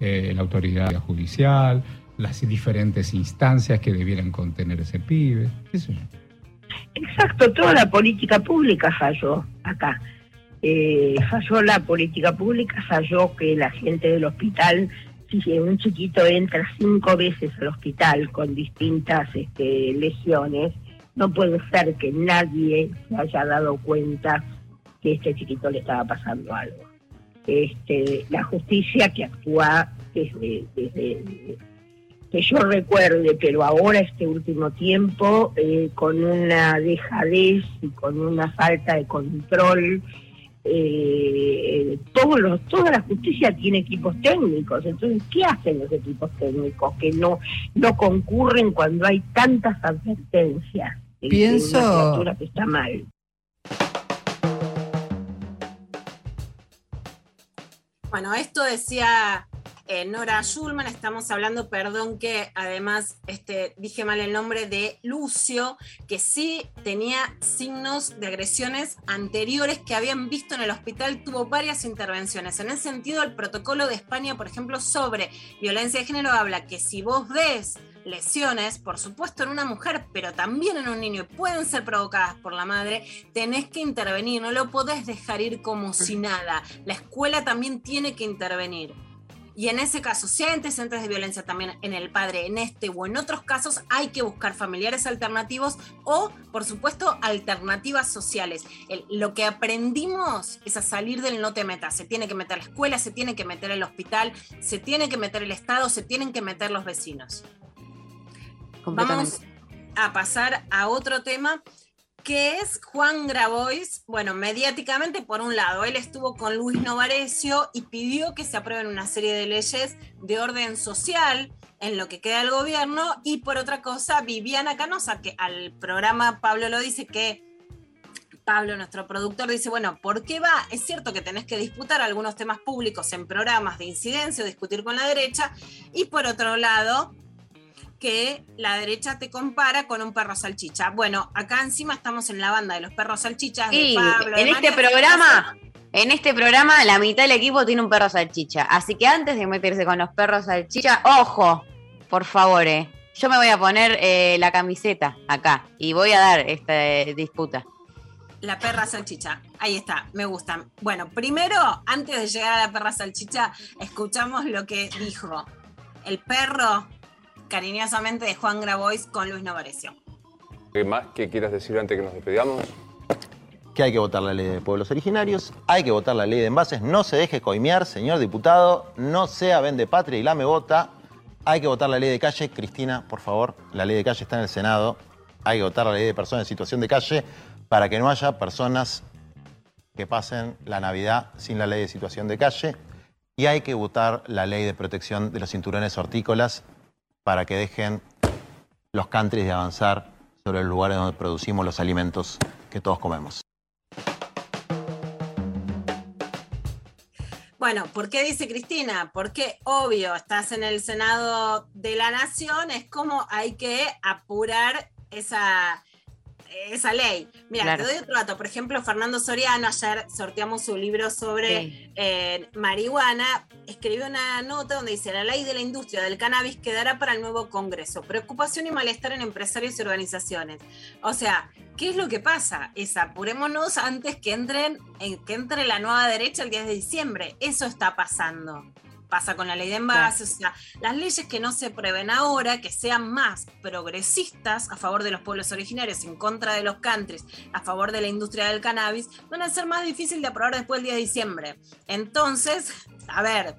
eh, la autoridad judicial, las diferentes instancias que debieran contener ese pibe. yo. Exacto, toda la política pública falló acá. Eh, falló la política pública, falló que la gente del hospital, si un chiquito entra cinco veces al hospital con distintas este, lesiones, no puede ser que nadie se haya dado cuenta que este chiquito le estaba pasando algo. Este, la justicia que actúa desde, desde que yo recuerde, pero ahora este último tiempo, eh, con una dejadez y con una falta de control, eh, todos los, toda la justicia tiene equipos técnicos, entonces, ¿qué hacen los equipos técnicos que no, no concurren cuando hay tantas advertencias Pienso- que está mal? Bueno, esto decía eh, Nora Schulman, estamos hablando, perdón que además este, dije mal el nombre de Lucio, que sí tenía signos de agresiones anteriores que habían visto en el hospital, tuvo varias intervenciones. En ese sentido, el protocolo de España, por ejemplo, sobre violencia de género habla que si vos ves lesiones, por supuesto en una mujer, pero también en un niño, y pueden ser provocadas por la madre, tenés que intervenir, no lo podés dejar ir como si nada. La escuela también tiene que intervenir. Y en ese caso, si hay antecedentes de violencia también en el padre, en este o en otros casos, hay que buscar familiares alternativos o, por supuesto, alternativas sociales. El- lo que aprendimos es a salir del no te metas. Se tiene que meter la escuela, se tiene que meter el hospital, se tiene que meter el Estado, se tienen que meter los vecinos. Vamos a pasar a otro tema que es Juan Grabois. Bueno, mediáticamente, por un lado, él estuvo con Luis Novarecio y pidió que se aprueben una serie de leyes de orden social en lo que queda del gobierno. Y por otra cosa, Viviana Canosa, que al programa Pablo lo dice que Pablo, nuestro productor, dice, bueno, ¿por qué va? Es cierto que tenés que disputar algunos temas públicos en programas de incidencia o discutir con la derecha. Y por otro lado, que la derecha te compara con un perro salchicha. Bueno, acá encima estamos en la banda de los perros salchichas de Sí, Pablo. de en este María, programa, en este programa, la mitad del equipo tiene un perro salchicha. Así que antes de meterse con los perros salchicha, ojo, por favor, eh. Yo me voy a poner eh, la camiseta acá y voy a dar esta eh, disputa. La perra salchicha. Ahí está, me gusta. Bueno, primero, antes de llegar a la perra salchicha, escuchamos lo que dijo el perro cariñosamente de Juan Grabois con Luis Novarecio. ¿Qué más que quieras decir antes que nos despedamos? que hay que votar la ley de pueblos originarios, hay que votar la ley de envases, no se deje coimear, señor diputado, no sea vende patria y lame vota, Hay que votar la ley de calle. Cristina, por favor, la ley de calle está en el Senado. Hay que votar la ley de personas en situación de calle para que no haya personas que pasen la Navidad sin la ley de situación de calle. Y hay que votar la ley de protección de los cinturones hortícolas para que dejen los countries de avanzar sobre los lugares donde producimos los alimentos que todos comemos. Bueno, ¿por qué dice Cristina? Porque obvio, estás en el Senado de la Nación, es como hay que apurar esa, esa ley. Mira, Claro. te doy otro dato. Por ejemplo, Fernando Soriano, ayer sorteamos su libro sobre eh, marihuana, escribió una nota donde dice, la ley de la industria del cannabis quedará para el nuevo Congreso. Preocupación y malestar en empresarios y organizaciones. O sea, ¿qué es lo que pasa? Es apurémonos antes que, entren, en- que entre la nueva derecha el 10 de diciembre. Eso está pasando pasa con la ley de envases, o sea, las leyes que no se prevén ahora, que sean más progresistas a favor de los pueblos originarios, en contra de los countries, a favor de la industria del cannabis, van a ser más difíciles de aprobar después del día de diciembre. Entonces, a ver,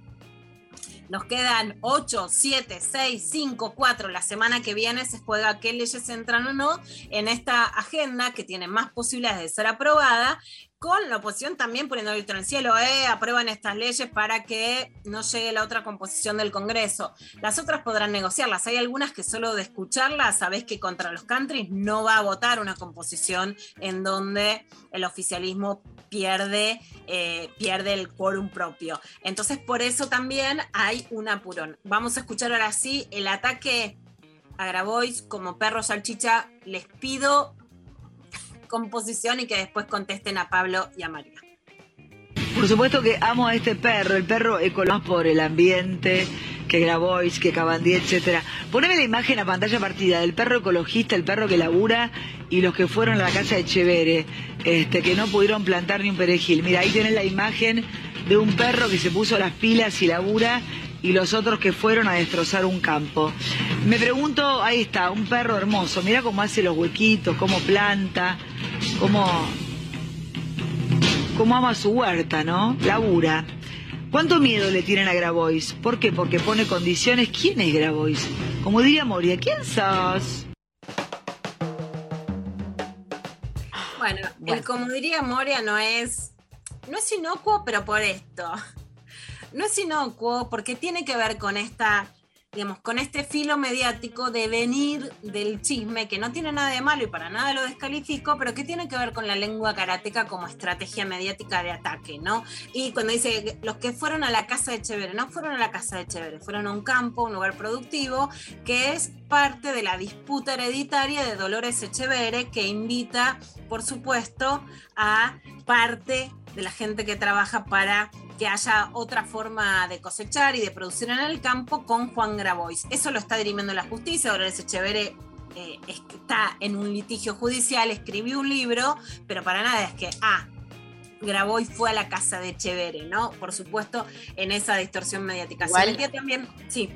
nos quedan 8, 7, 6, 5, 4. La semana que viene se juega qué leyes entran o no en esta agenda que tiene más posibilidades de ser aprobada, con la oposición también poniendo el grito en el cielo, eh, aprueban estas leyes para que no llegue la otra composición del Congreso. Las otras podrán negociarlas. Hay algunas que solo de escucharlas sabés que contra los countries no va a votar una composición en donde el oficialismo pierde, eh, pierde el quórum propio. Entonces, por eso también hay un apurón. Vamos a escuchar ahora sí el ataque a Grabois como perro salchicha. Les pido composición y que después contesten a Pablo y a María. Por supuesto que amo a este perro, el perro ecológico por el ambiente, que Grabois, que Cabandí, etcétera. Poneme la imagen a pantalla partida del perro ecologista, el perro que labura y los que fueron a la casa de Chevere, este, que no pudieron plantar ni un perejil. Mira, ahí tenés la imagen de un perro que se puso las pilas y labura y los otros que fueron a destrozar un campo. Me pregunto, ahí está, un perro hermoso, mira cómo hace los huequitos, cómo planta, cómo cómo ama su huerta, ¿no? Labura. ¿Cuánto miedo le tienen a Grabois? ¿Por qué? Porque pone condiciones. ¿Quién es Grabois? Como diría Moria, ¿quién sos? Bueno, el como diría Moria no es, no es inocuo, pero por esto. No es inocuo porque tiene que ver con esta, digamos, con este filo mediático de venir del chisme, que no tiene nada de malo y para nada lo descalifico, pero que tiene que ver con la lengua karateca como estrategia mediática de ataque, ¿no? Y cuando dice los que fueron a la casa de Chévere, no fueron a la casa de Chévere, fueron a un campo, un lugar productivo, que es parte de la disputa hereditaria de Dolores Echeverre, que invita, por supuesto, a parte de la gente que trabaja para que haya otra forma de cosechar y de producir en el campo con Juan Grabois. Eso lo está dirimiendo la justicia. Dolores Echeverre eh, está en un litigio judicial, escribió un libro, pero para nada es que, ah, Grabois fue a la casa de Echeverre, ¿no? Por supuesto, en esa distorsión mediática. Se Igual- metía también, sí.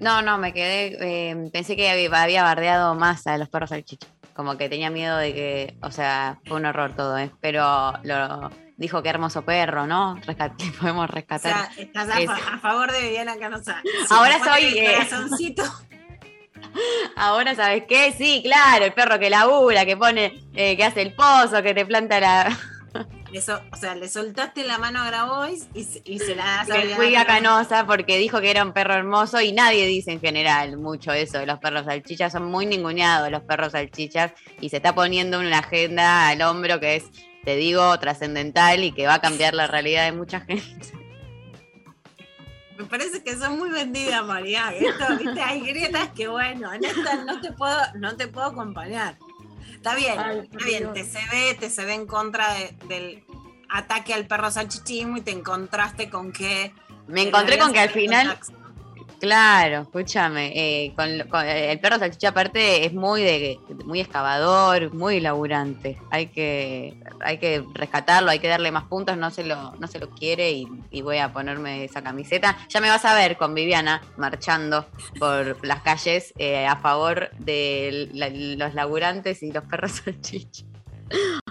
No, no, me quedé. eh, pensé que había, bardeado más a los perros salchicha. Como que tenía miedo de que. O sea, fue un horror todo, ¿eh? Pero lo dijo que hermoso perro, ¿no? Rescat- podemos O rescatar. sea, estás a, Es- fa- a favor de Viviana Canosa. Ahora soy, eh, corazoncito. Ahora, ¿sabes qué? Sí, claro, el perro que labura, que pone, eh, que hace el pozo, que te planta la. Eso, o sea, le soltaste la mano a Grabois y, se- y se la das a fui a Canosa. Canosa porque dijo que era un perro hermoso y nadie dice en general mucho eso de los perros salchichas. Son muy ninguneados los perros salchichas y se está poniendo una agenda al hombro que es, te digo, trascendental y que va a cambiar la realidad de mucha gente. Me parece que son muy vendidas, María. Esto, viste, hay grietas que bueno, en esta no te puedo, no te puedo acompañar. Está bien, Ay, está bien, te se ve, te se ve en contra de- del ataque al perro salchichismo y te encontraste con que. Me encontré con que al final. Claro, escúchame, eh, con, con- el perro salchicha aparte es muy de muy excavador, muy laburante. Hay que, hay que rescatarlo, hay que darle más puntos, no se lo, no se lo quiere y, y voy a ponerme esa camiseta. Ya me vas a ver con Viviana marchando por las calles eh, a favor de la- los laburantes y los perros salchichas.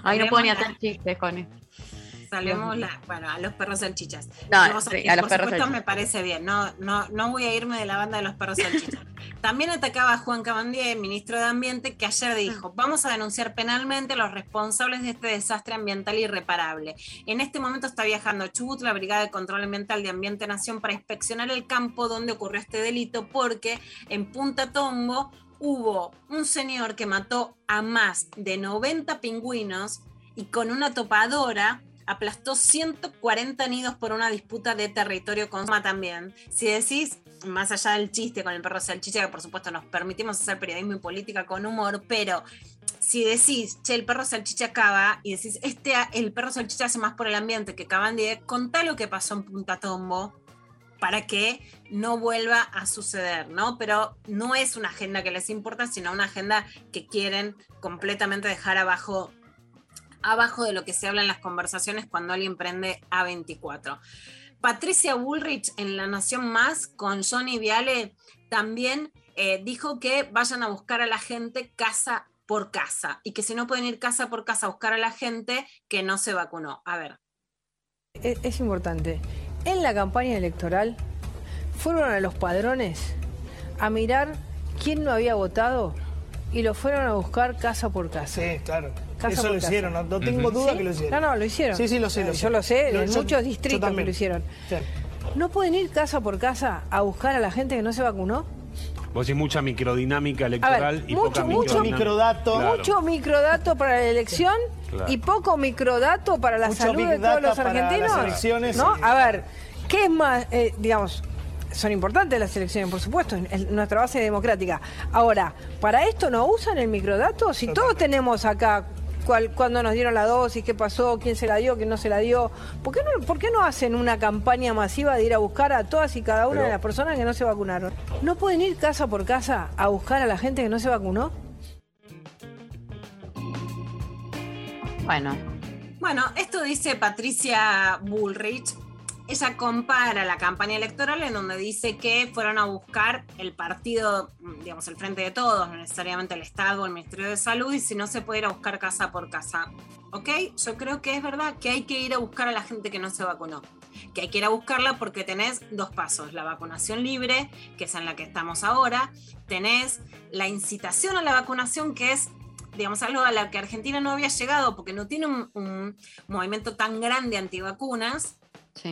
Ay, no puedo ni hacer chistes con esto. Salvemos la, bueno, a los perros salchichas. No, sí, a los por perros supuesto salchichas. me parece bien, no, no, no voy a irme de la banda de los perros salchichas. También atacaba a Juan Cabandier, ministro de Ambiente, que ayer dijo, vamos a denunciar penalmente a los responsables de este desastre ambiental irreparable. En este momento está viajando a Chubut, la Brigada de Control Ambiental de Ambiente Nación, para inspeccionar el campo donde ocurrió este delito, porque en Punta Tombo hubo un señor que mató a más de 90 pingüinos y con una topadora aplastó 140 nidos por una disputa de territorio con Soma también. Si decís, más allá del chiste con el perro salchicha, que por supuesto nos permitimos hacer periodismo y política con humor, pero si decís, che, el perro salchicha cava, y decís, este, el perro salchicha hace más por el ambiente que Cabandier, contá lo que pasó en Punta Tombo para que no vuelva a suceder, ¿no? Pero no es una agenda que les importa, sino una agenda que quieren completamente dejar abajo abajo de lo que se habla en las conversaciones cuando alguien prende A24. Patricia Bullrich en La Nación Más con Johnny Viale también eh, dijo que vayan a buscar a la gente casa por casa y que si no pueden ir casa por casa a buscar a la gente que no se vacunó. A ver. Es, es importante. En la campaña electoral fueron a los padrones a mirar quién no había votado y lo fueron a buscar casa por casa. Sí, claro. Casa Eso por lo casa. hicieron, no, no tengo duda ¿Sí? que lo hicieron. No, no, lo hicieron. Sí, sí, lo sé. Lo Yo sé. lo sé, en yo- muchos distritos que lo hicieron. Sí. ¿No pueden ir casa por casa a buscar a la gente que no se vacunó? Vos decís mucha microdinámica ver, electoral y mucho, poca mucho. Claro. Mucho microdato para la elección Claro. y poco microdato para la Mucho salud de todos los para argentinos. las elecciones. ¿No? A ver, ¿qué es más, eh, digamos, son importantes las elecciones, por supuesto, es nuestra base democrática. Ahora, ¿para esto no usan el microdato? Si todos tenemos acá cuál, cuándo nos dieron la dosis, qué pasó, quién se la dio, quién no se la dio, ¿por qué no, por qué no hacen una campaña masiva de ir a buscar a todas y cada una Pero- de las personas que no se vacunaron? ¿No pueden ir casa por casa a buscar a la gente que no se vacunó? Bueno, Bueno, esto dice Patricia Bullrich. Ella compara la campaña electoral en donde dice que fueron a buscar el partido, digamos, el Frente de Todos, no necesariamente el Estado o el Ministerio de Salud, y si no se puede ir a buscar casa por casa. ¿Ok? Yo creo que es verdad que hay que ir a buscar a la gente que no se vacunó. Que hay que ir a buscarla porque tenés dos pasos. La vacunación libre, que es en la que estamos ahora. Tenés la incitación a la vacunación, que es digamos, algo a la que Argentina no había llegado porque no tiene un, un movimiento tan grande antivacunas.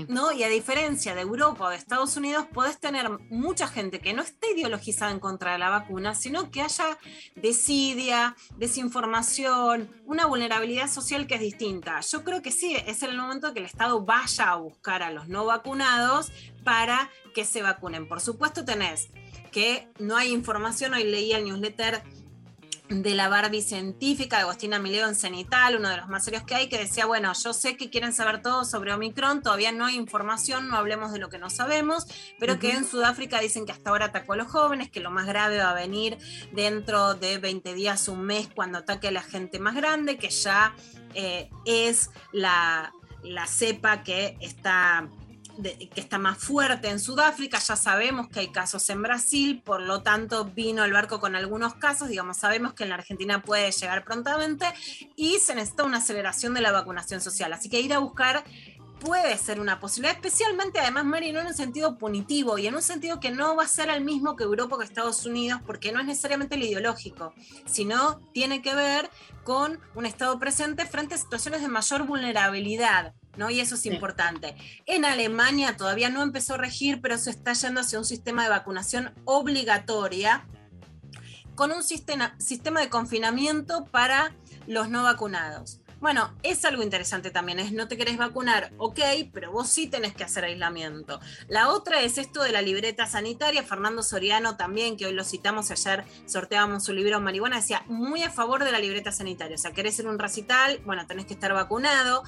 ¿No? Y a diferencia de Europa o de Estados Unidos, podés tener mucha gente que no esté ideologizada en contra de la vacuna, sino que haya desidia, desinformación, una vulnerabilidad social que es distinta. Yo creo que sí, es el momento que el Estado vaya a buscar a los no vacunados para que se vacunen. Por supuesto tenés que no hay información, hoy leí el newsletter de la Barbie científica de Agostina Mileo en Cenital, uno de los más serios que hay, que decía, bueno, yo sé que quieren saber todo sobre Omicron, todavía no hay información, no hablemos de lo que no sabemos, pero que en Sudáfrica dicen que hasta ahora atacó a los jóvenes, que lo más grave va a venir dentro de 20 días, un mes, cuando ataque a la gente más grande, que ya eh, es la, la cepa que está que está más fuerte en Sudáfrica, ya sabemos que hay casos en Brasil, por lo tanto vino el barco con algunos casos, digamos, sabemos que en la Argentina puede llegar prontamente y se necesita una aceleración de la vacunación social, así que ir a buscar puede ser una posibilidad, especialmente además, Mari, no en un sentido punitivo y en un sentido que no va a ser el mismo que Europa o que Estados Unidos, porque no es necesariamente el ideológico, sino tiene que ver con un Estado presente frente a situaciones de mayor vulnerabilidad. ¿No? Y eso es importante. En Alemania todavía no empezó a regir, pero se está yendo hacia un sistema de vacunación obligatoria con un sistema, sistema de confinamiento para los no vacunados. Bueno, es algo interesante también, es no te querés vacunar, ok, pero vos sí tenés que hacer aislamiento. La otra es esto de la libreta sanitaria, Fernando Soriano también, que hoy lo citamos, ayer sorteábamos su libro Marihuana, decía muy a favor de la libreta sanitaria, o sea, querés ir a un recital, bueno, tenés que estar vacunado.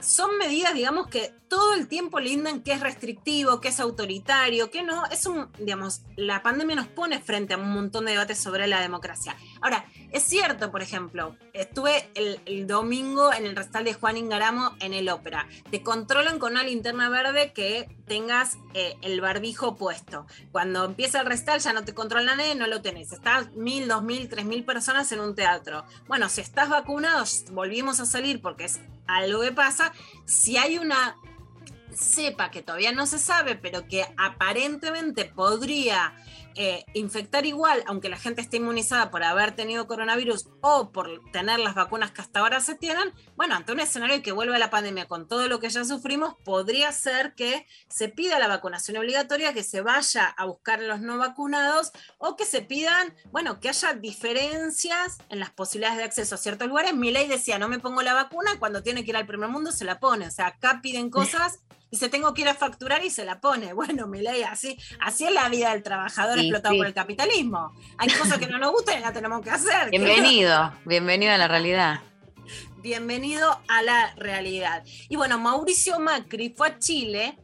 Son medidas, digamos, que todo el tiempo lindan que es restrictivo, que es autoritario, que no. Es un, digamos, la pandemia nos pone frente a un montón de debates sobre la democracia. Ahora, es cierto, por ejemplo, estuve el, domingo en el recital de Juan Ingaramo en el ópera. Te controlan con una linterna verde que tengas eh, el barbijo puesto. Cuando empieza el recital ya no te controla nadie, no lo tenés. Estás mil, dos mil, tres mil personas en un teatro. Bueno, si estás vacunado, volvimos a salir porque es algo que pasa. Si hay una cepa que todavía no se sabe, pero que aparentemente podría eh, infectar igual, aunque la gente esté inmunizada por haber tenido coronavirus o por tener las vacunas que hasta ahora se tienen, bueno, ante un escenario que vuelve a la pandemia con todo lo que ya sufrimos, podría ser que se pida la vacunación obligatoria, que se vaya a buscar a los no vacunados o que se pidan, bueno, que haya diferencias en las posibilidades de acceso a ciertos lugares. Mi ley decía, no me pongo la vacuna, cuando tiene que ir al primer mundo se la pone, o sea, acá piden cosas dice, tengo que ir a facturar y se la pone. Bueno, me leí así, así es la vida del trabajador Sí, explotado sí. por el capitalismo. Hay cosas que no nos gustan y las tenemos que hacer. Bienvenido, bienvenido a la realidad. Bienvenido a la realidad. Y bueno, Mauricio Macri fue a Chile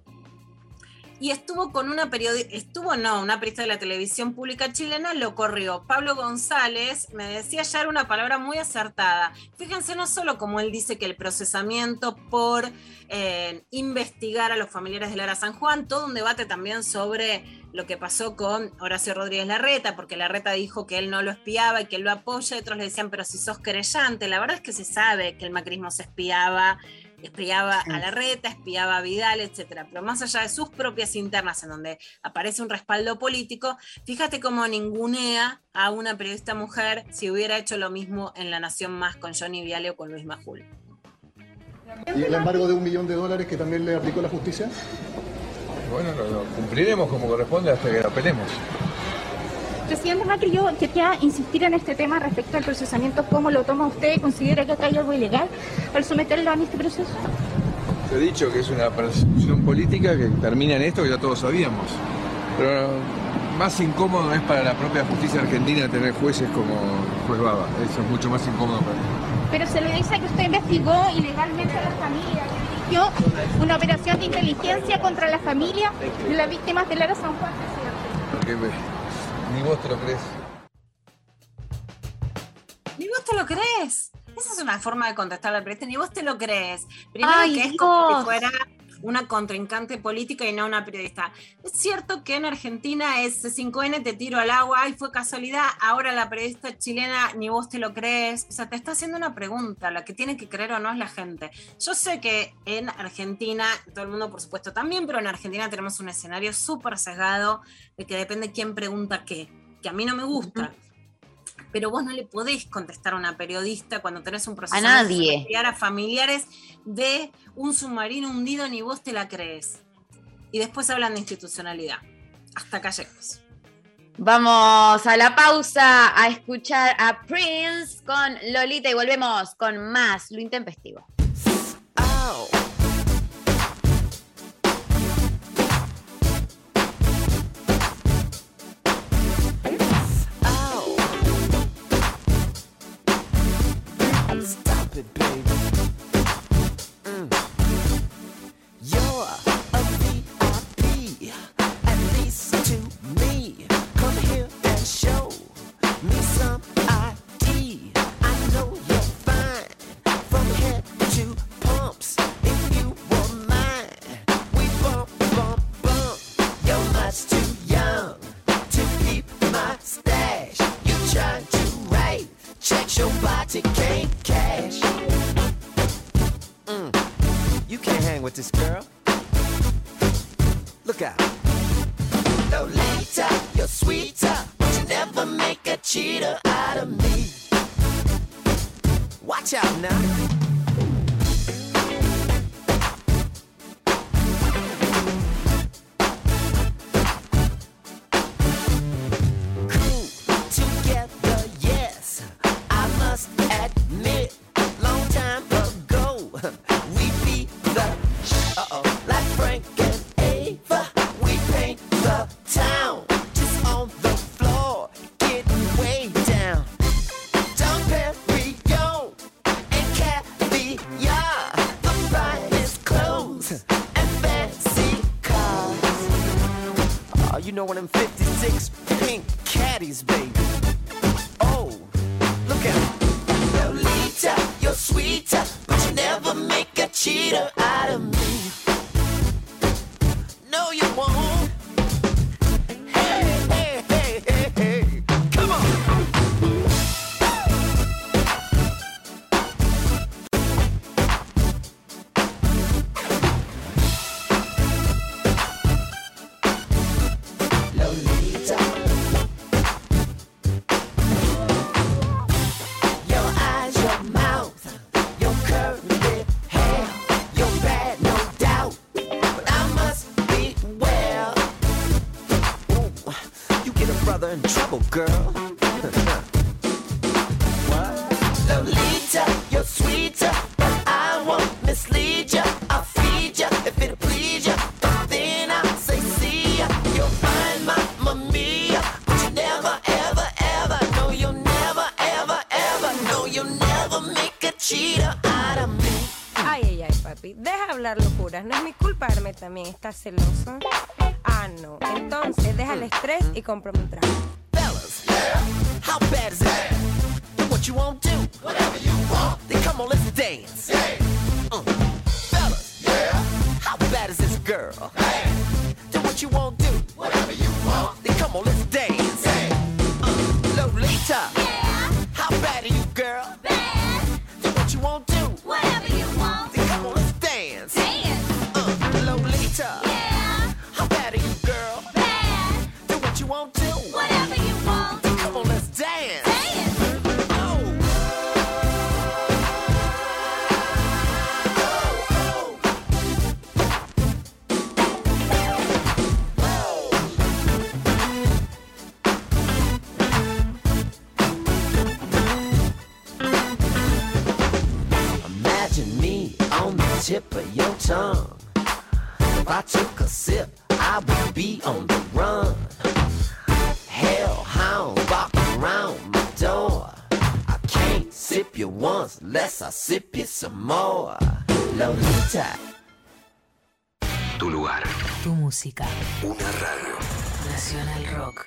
y estuvo con una periodista, estuvo no, una periodista de la televisión pública chilena, lo corrió. Pablo González me decía ya era una palabra muy acertada. Fíjense, no solo como él dice que el procesamiento por eh, investigar a los familiares de Lara San Juan, todo un debate también sobre lo que pasó con Horacio Rodríguez Larreta, porque Larreta dijo que él no lo espiaba y que él lo apoya, y otros le decían, pero si sos querellante, la verdad es que se sabe que el macrismo se espiaba espiaba a Larreta, espiaba a Vidal, etcétera. Pero más allá de sus propias internas, en donde aparece un respaldo político, fíjate cómo ningunea a una periodista mujer si hubiera hecho lo mismo en La Nación Más con Johnny Viale o con Luis Majul. ¿Y el embargo de un millón de dólares que también le aplicó la justicia? Bueno, lo, lo cumpliremos como corresponde hasta que lo apelemos. Presidente Macri, yo quería insistir en este tema respecto al procesamiento. ¿Cómo lo toma usted? ¿Considera que acá hay algo ilegal al someterlo a este proceso? Te he dicho que es una persecución política que termina en esto que ya todos sabíamos. Pero más incómodo es para la propia justicia argentina tener jueces como el juez Baba. Eso es mucho más incómodo para mí. Pero se le dice que usted investigó ilegalmente a la familia, que dirigió una operación de inteligencia contra la familia de las víctimas de Lara San Juan. Me- ni vos te lo crees. ¿Ni vos te lo crees? Esa es una forma de contestarle al periodista, ni vos te lo crees. Primero Ay, que es como si fuera una contrincante política y no una periodista. Es cierto que en Argentina es 5N, te tiro al agua, ay, fue casualidad, ahora la periodista chilena ni vos te lo crees. O sea, te está haciendo una pregunta, la que tiene que creer o no es la gente. Yo sé que en Argentina, todo el mundo por supuesto también, pero en Argentina tenemos un escenario súper sesgado de que depende quién pregunta qué, que a mí no me gusta. Pero vos no le podés contestar a una periodista cuando tenés un proceso nadie. a familiares de un submarino hundido ni vos te la crees. Y después hablan de institucionalidad. Hasta acá llegamos. Vamos a la pausa a escuchar a Prince con Lolita y volvemos con más lo intempestivo. Stop Oh, you ¿Estás celoso? Ah, no. Entonces, deja el estrés y cómprame un trago. Fellas, how bad is it? Do what you want to. Whatever you want. Then come on, let's dance. Uh. Fellas, how bad is this girl? Música. Una radio. Nacional Rock.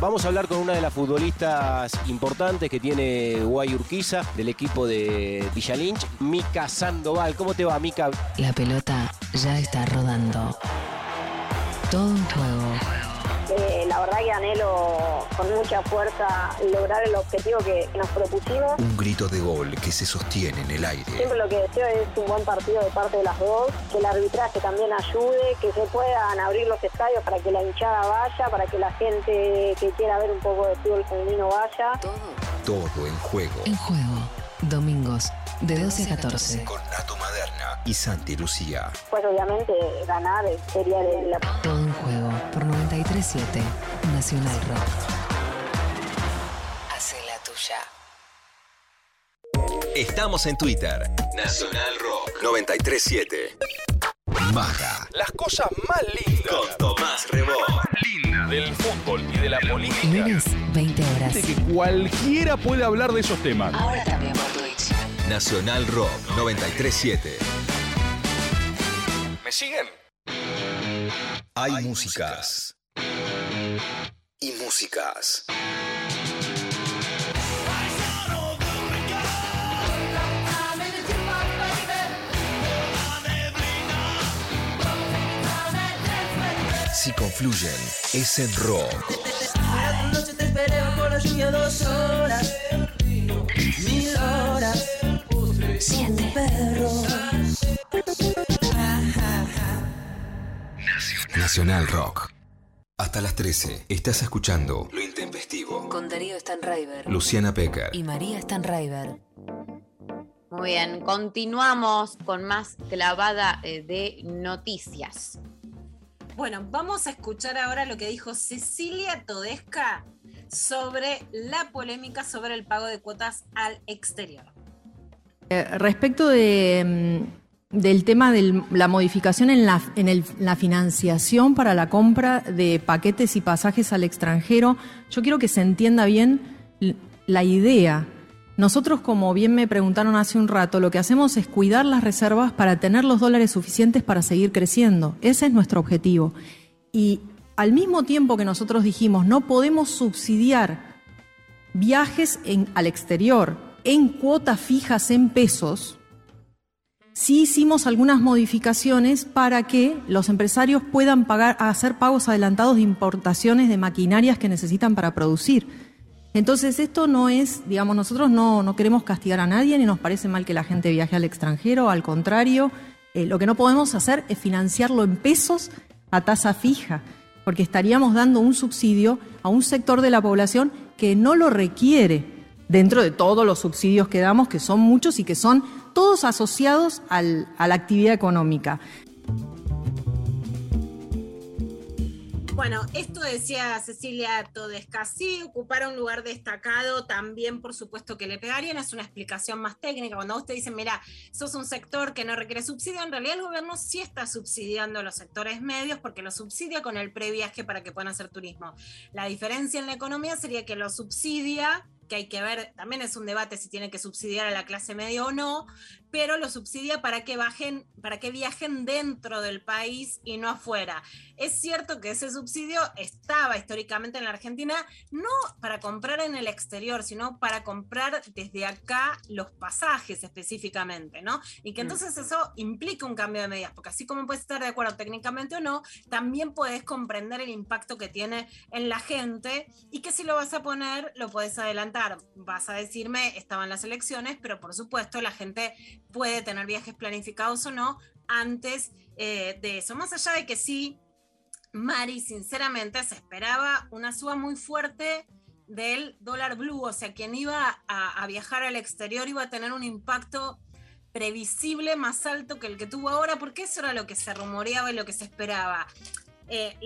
Vamos a hablar con una de las futbolistas importantes que tiene Guay Urquiza del equipo de Villa Lynch, Mica Sandoval. ¿Cómo te va, Mica? La pelota ya está rodando. Todo un juego. Verdad que anhelo con mucha fuerza lograr el objetivo que nos propusimos. Un grito de gol que se sostiene en el aire. Siempre lo que deseo es un buen partido de parte de las dos, que el arbitraje también ayude, que se puedan abrir los estadios para que la hinchada vaya, para que la gente que quiera ver un poco de fútbol femenino vaya. Todo en juego. En juego. Domingos, de 12 a 14. Con Nato Maderna y Santi Lucía. Pues obviamente ganar sería de la... Todo en juego por 93.7 Nacional Rock. Hace la tuya. Estamos en Twitter. Nacional Rock 937. Maga. Las cosas más lindas. Con Tomás Rebó. Linda. Del fútbol y de la política. Lunes, 20 horas. De que cualquiera puede hablar de esos temas. Ahora también por Twitch. Nacional Rock 937. ¿Me siguen? Hay músicas. Y músicas. Si confluyen, es en rock. Una noche te esperé bajo la lluvia dos horas. Mil horas. Siete perros. Nacional Rock. Hasta las 13 estás escuchando Lo Intempestivo. Con Darío Stanraiver. Luciana Pecker. Y María Stanraiver. Muy bien, continuamos con más clavada eh, de noticias. Bueno, vamos a escuchar ahora lo que dijo Cecilia Todesca sobre la polémica sobre el pago de cuotas al exterior. Eh, respecto mm, del tema de la modificación en, la, financiación para la compra de paquetes y pasajes al extranjero, yo quiero que se entienda bien la idea. Nosotros, como bien me preguntaron hace un rato, lo que hacemos es cuidar las reservas para tener los dólares suficientes para seguir creciendo. Ese es nuestro objetivo. Y al mismo tiempo que nosotros dijimos, no podemos subsidiar viajes al exterior en cuotas fijas en pesos, sí hicimos algunas modificaciones para que los empresarios puedan pagar, hacer pagos adelantados de importaciones de maquinarias que necesitan para producir. Entonces esto no es, digamos, nosotros no, no queremos castigar a nadie ni nos parece mal que la gente viaje al extranjero, al contrario, eh, lo que no podemos hacer es financiarlo en pesos a tasa fija, porque estaríamos dando un subsidio a un sector de la población que no lo requiere dentro de todos los subsidios que damos, que son muchos y que son todos asociados a la actividad económica. Bueno, esto decía Cecilia Todesca, sí, ocupar un lugar destacado también, por supuesto que le pegarían, es una explicación más técnica. Cuando usted dice, mira, sos un sector que no requiere subsidio, en realidad el gobierno sí está subsidiando los sectores medios porque lo subsidia con el previaje para que puedan hacer turismo. La diferencia en la economía sería que lo subsidia que hay que ver, también es un debate si tiene que subsidiar a la clase media o no, pero lo subsidia para que bajen, para que viajen dentro del país y no afuera. Es cierto que ese subsidio estaba históricamente en la Argentina, no para comprar en el exterior, sino para comprar desde acá los pasajes específicamente, ¿no? Y que entonces eso implica un cambio de medidas, porque así como puedes estar de acuerdo técnicamente o no, también puedes comprender el impacto que tiene en la gente y que si lo vas a poner, lo puedes adelantar. Vas a decirme, estaban las elecciones, pero por supuesto la gente puede tener viajes planificados o no antes eh, de eso. Más allá de que sí, Mari, sinceramente, se esperaba una suba muy fuerte del dólar blue, o sea, quien iba a, a viajar al exterior iba a tener un impacto previsible más alto que el que tuvo ahora, porque eso era lo que se rumoreaba y lo que se esperaba. Eh,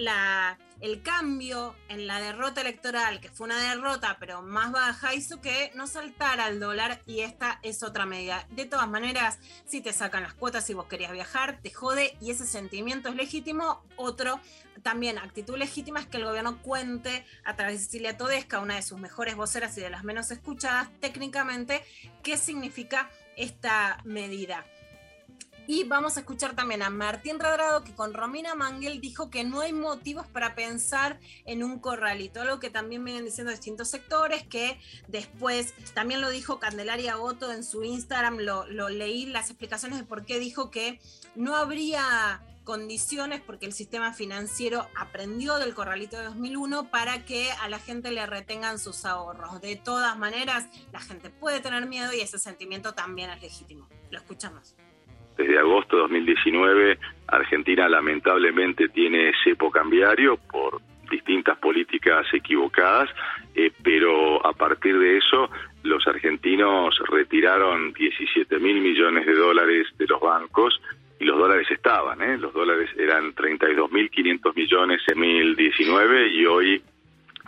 el cambio en la derrota electoral, que fue una derrota pero más baja, hizo que no saltara el dólar y esta es otra medida. De todas maneras, si te sacan las cuotas y vos querías viajar, te jode y ese sentimiento es legítimo. Otro, también actitud legítima es que el gobierno cuente a través de Cecilia Todesca, una de sus mejores voceras y de las menos escuchadas técnicamente, qué significa esta medida. Y vamos a escuchar también a Martín Radrado, que con Romina Manguel dijo que no hay motivos para pensar en un corralito, algo que también vienen diciendo distintos sectores, que después también lo dijo Candelaria Goto en su Instagram, lo, lo leí las explicaciones de por qué dijo que no habría condiciones porque el sistema financiero aprendió del corralito de 2001 para que a la gente le retengan sus ahorros. De todas maneras, la gente puede tener miedo y ese sentimiento también es legítimo. Lo escuchamos. Desde agosto de 2019, Argentina lamentablemente tiene cepo cambiario por distintas políticas equivocadas, eh, pero a partir de eso los argentinos retiraron 17 mil millones de dólares de los bancos y los dólares estaban, ¿eh? los dólares eran 32.500 millones en 2019 y hoy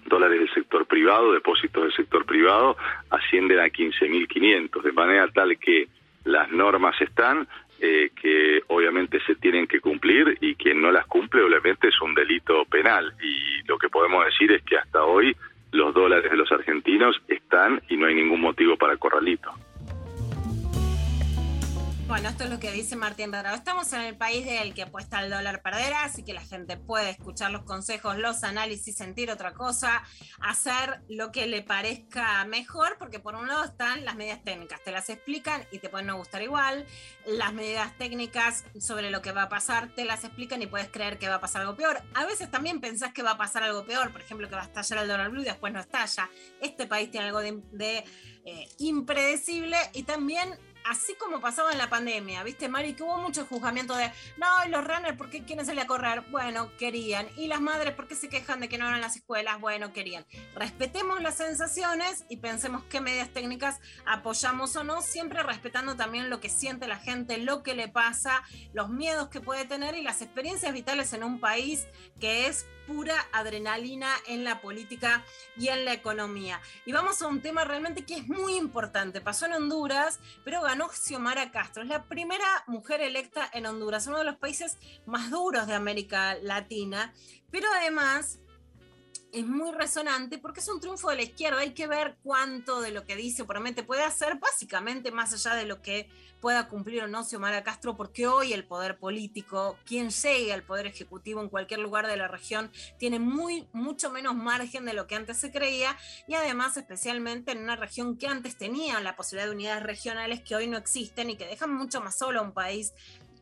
dólares del sector privado, depósitos del sector privado, ascienden a 15.500, de manera tal que las normas están, eh, que obviamente se tienen que cumplir y quien no las cumple obviamente es un delito penal y lo que podemos decir es que hasta hoy los dólares de los argentinos están y no hay ningún motivo para corralito. Bueno, esto es lo que dice Martín Radrado. Estamos en el país del que apuesta el dólar perderá, así que la gente puede escuchar los consejos, los análisis, sentir otra cosa, hacer lo que le parezca mejor, porque por un lado están las medidas técnicas, te las explican y te pueden no gustar igual. Las medidas técnicas sobre lo que va a pasar te las explican y puedes creer que va a pasar algo peor. A veces también pensás que va a pasar algo peor, por ejemplo, que va a estallar el dólar blue y después no estalla. Este país tiene algo de, de eh, impredecible y también así como pasaba en la pandemia, ¿viste, Mari? Que hubo mucho juzgamiento de, no, y los runners, ¿por qué quieren salir a correr? Bueno, querían. Y las madres, ¿por qué se quejan de que no van a las escuelas? Bueno, querían. Respetemos las sensaciones y pensemos qué medidas técnicas apoyamos o no, siempre respetando también lo que siente la gente, lo que le pasa, los miedos que puede tener y las experiencias vitales en un país que es pura adrenalina en la política y en la economía. Y vamos a un tema realmente que es muy importante. Pasó en Honduras, pero ganó Xiomara Castro. Es la primera mujer electa en Honduras, uno de los países más duros de América Latina. Pero además es muy resonante porque es un triunfo de la izquierda. Hay que ver cuánto de lo que dice promete puede hacer, básicamente más allá de lo que pueda cumplir o no Xiomara Castro, porque hoy el poder político, quien llegue al poder ejecutivo en cualquier lugar de la región, tiene muy, mucho menos margen de lo que antes se creía y además especialmente en una región que antes tenía la posibilidad de unidades regionales que hoy no existen y que dejan mucho más solo a un país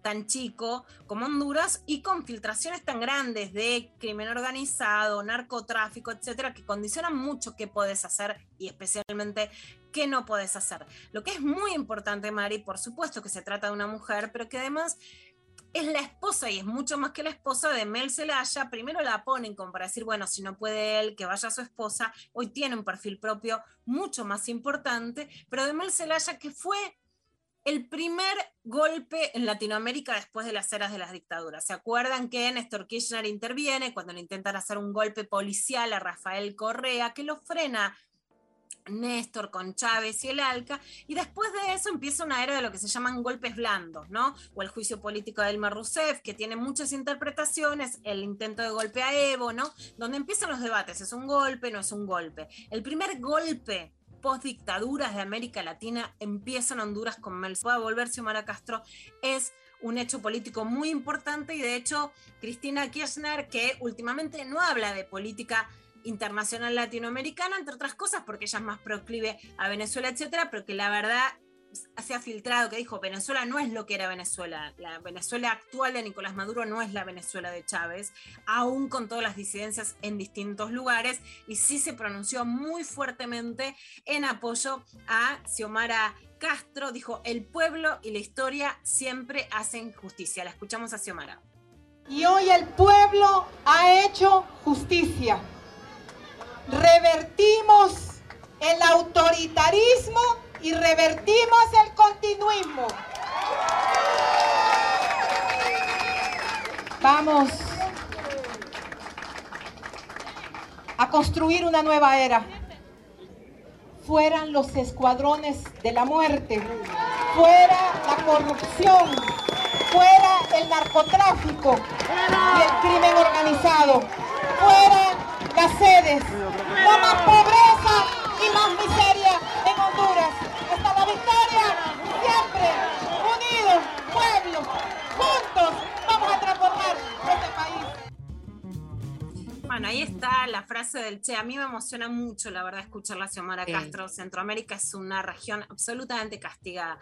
tan chico como Honduras y con filtraciones tan grandes de crimen organizado, narcotráfico, etcétera, que condicionan mucho qué puedes hacer y especialmente qué no puedes hacer. Lo que es muy importante, Mari, por supuesto que se trata de una mujer, pero que además es la esposa y es mucho más que la esposa de Mel Zelaya. Primero la ponen como para decir, bueno, si no puede él, que vaya su esposa. Hoy tiene un perfil propio mucho más importante, pero de Mel Zelaya que fue el primer golpe en Latinoamérica después de las eras de las dictaduras. ¿Se acuerdan que Néstor Kirchner interviene cuando le intentan hacer un golpe policial a Rafael Correa, que lo frena Néstor con Chávez y el ALCA, y después de eso empieza una era de lo que se llaman golpes blandos, ¿no? O el juicio político de Elmer Rousseff, que tiene muchas interpretaciones, el intento de golpe a Evo, ¿no? Donde empiezan los debates, ¿es un golpe, no es un golpe? El primer golpe post dictaduras de América Latina empieza en Honduras con Mel a volver Xiomara Castro. Es un hecho político muy importante y de hecho Cristina Kirchner que últimamente no habla de política internacional latinoamericana, entre otras cosas, porque ella es más proclive a Venezuela, etcétera, pero que la verdad se ha filtrado que dijo Venezuela no es lo que era Venezuela. La Venezuela actual de Nicolás Maduro no es la Venezuela de Chávez, aún con todas las disidencias en distintos lugares, y sí se pronunció muy fuertemente en apoyo a Xiomara Castro. Dijo, el pueblo y la historia siempre hacen justicia. La escuchamos a Xiomara. Y hoy el pueblo ha hecho justicia. Revertimos revertimos el continuismo. Vamos a construir una nueva era. Fueran los escuadrones de la muerte, fuera la corrupción, fuera el narcotráfico y el crimen organizado, fuera las sedes, no más pobreza y más miseria la frase del Che. A mí me emociona mucho, la verdad, escuchar la Xiomara Sí. Castro. Centroamérica es una región absolutamente castigada.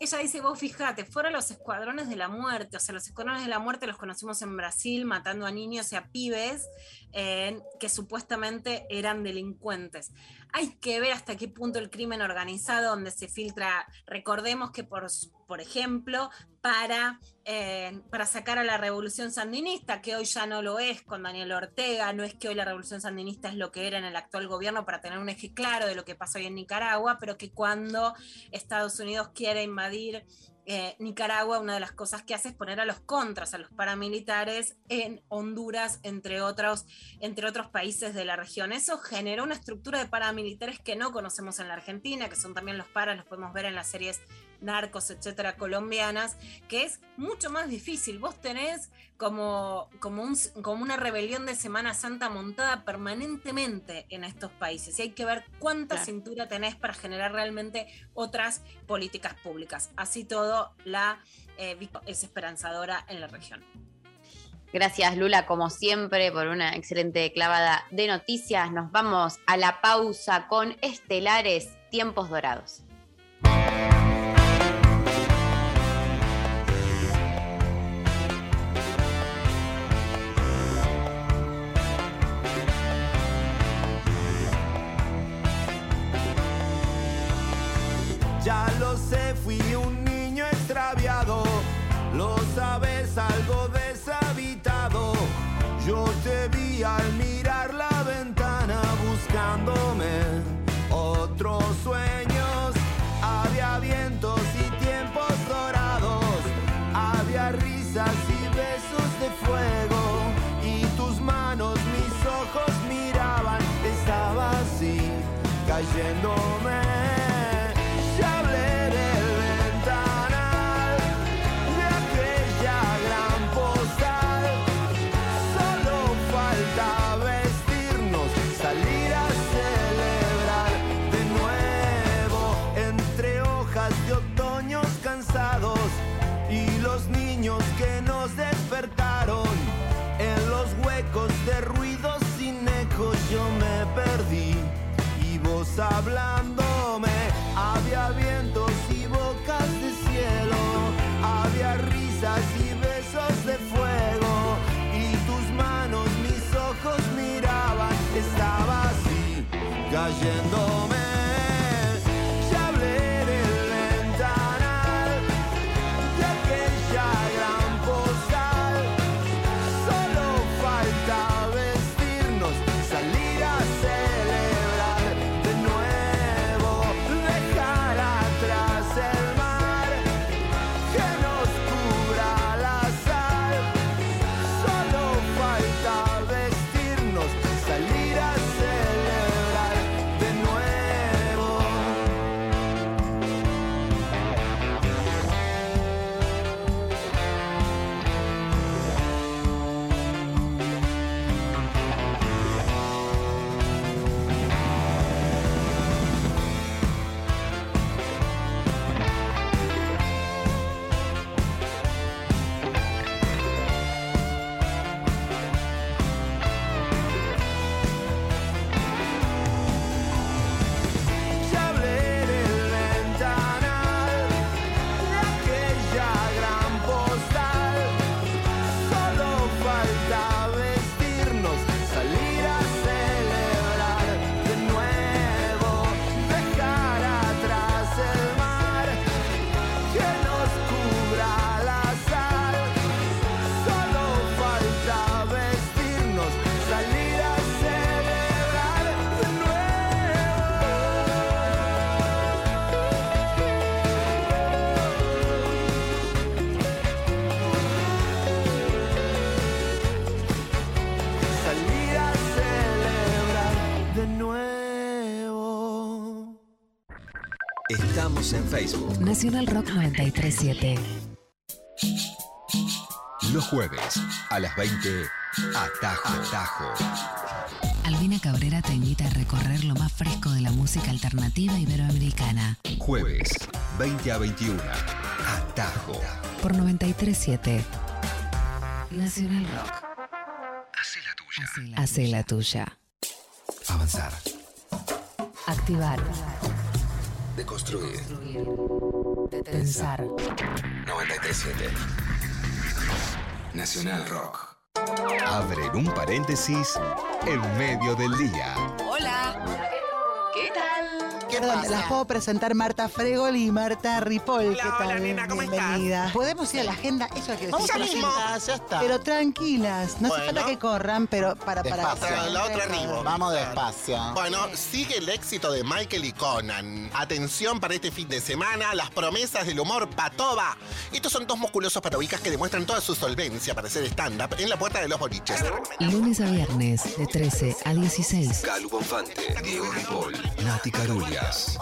Ella dice, vos fíjate, fueron los escuadrones de la muerte, o sea, los escuadrones de la muerte los conocimos en Brasil, matando a niños y a pibes que supuestamente eran delincuentes. Hay que ver hasta qué punto el crimen organizado, donde se filtra, recordemos que, por, por ejemplo, para, eh, para sacar a la revolución sandinista, que hoy ya no lo es con Daniel Ortega, no es que hoy la revolución sandinista es lo que era en el actual gobierno para tener un eje claro de lo que pasa hoy en Nicaragua, pero que cuando Estados Unidos quiere invadir eh, Nicaragua, una de las cosas que hace es poner a los contras, a los paramilitares en Honduras, entre otros, entre otros países de la región. Eso generó una estructura de paramilitares que no conocemos en la Argentina, que son también los paras, los podemos ver en las series narcos, etcétera, colombianas, que es mucho más difícil. Vos tenés como, como, un- como una rebelión de Semana Santa montada permanentemente en estos países y hay que ver cuánta Claro. cintura tenés para generar realmente otras políticas públicas. Así todo, la eh, es esperanzadora en la región. Gracias Lula, como siempre, por una excelente clavada de noticias. Nos vamos a la pausa con Estelares Tiempos Dorados. Hablándome. Había vientos y bocas de cielo, había risas y besos de fuego y tus manos, mis ojos miraban, estaba así cayéndome. Nacional Rock 937. Los jueves a las 20, Atajo. Atajo. Albina Cabrera te invita a recorrer lo más fresco de la música alternativa iberoamericana. Jueves, 20 a 21, Atajo. Por 937. Nacional Rock. Hacé la tuya. Hace la tuya. Avanzar. Activar. Deconstruir. Pensar. 937. Nacional Rock. Abren un paréntesis en medio del día. Hola. ¿Qué tal? ¿Qué Perdón, pasa? las puedo presentar Marta Fregol y Marta Ripoll. Hola, ¿Qué tal? hola, nena, ¿cómo Bienvenida. Podemos ir a la agenda, eso es que Vamos decir, ya mismo. Ya está. Pero tranquilas, no hace Bueno. falta que corran, pero para para Despacio. La otra arriba. Vamos despacio. Bueno, sigue el éxito de Michael y Conan. Atención para este fin de semana, las promesas del humor patoba. Estos son dos musculosos patobicas que demuestran toda su solvencia para hacer stand-up en la puerta de los boliches. Lunes a viernes, de 13 a 16. Calu Bonfante, Diego Ripoll, Nati Carulias.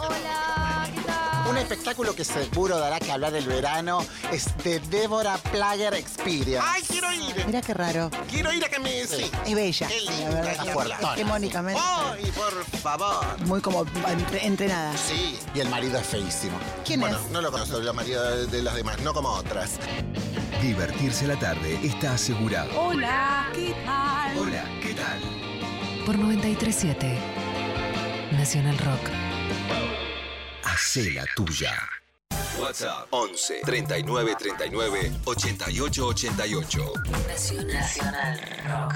Un espectáculo que seguro dará que hablar el verano es The Débora Plager Experience. ¡Ay, quiero ir! Mira qué raro. Quiero ir a que me... Sí. Es bella. Qué la linda, verdad. está fuertona. Hegemónicamente. ¡Ay, por favor! Muy como entre- entrenada. Sí, y el marido es feísimo. ¿Quién bueno, es? no lo conozco, los maridos de, de las demás, no como otras. Divertirse la tarde está asegurado. Hola, ¿qué tal? Hola, ¿qué tal? Por 937. Nacional Rock. Hacé la tuya. WhatsApp 11 39 39 88 88. Nacional Rock.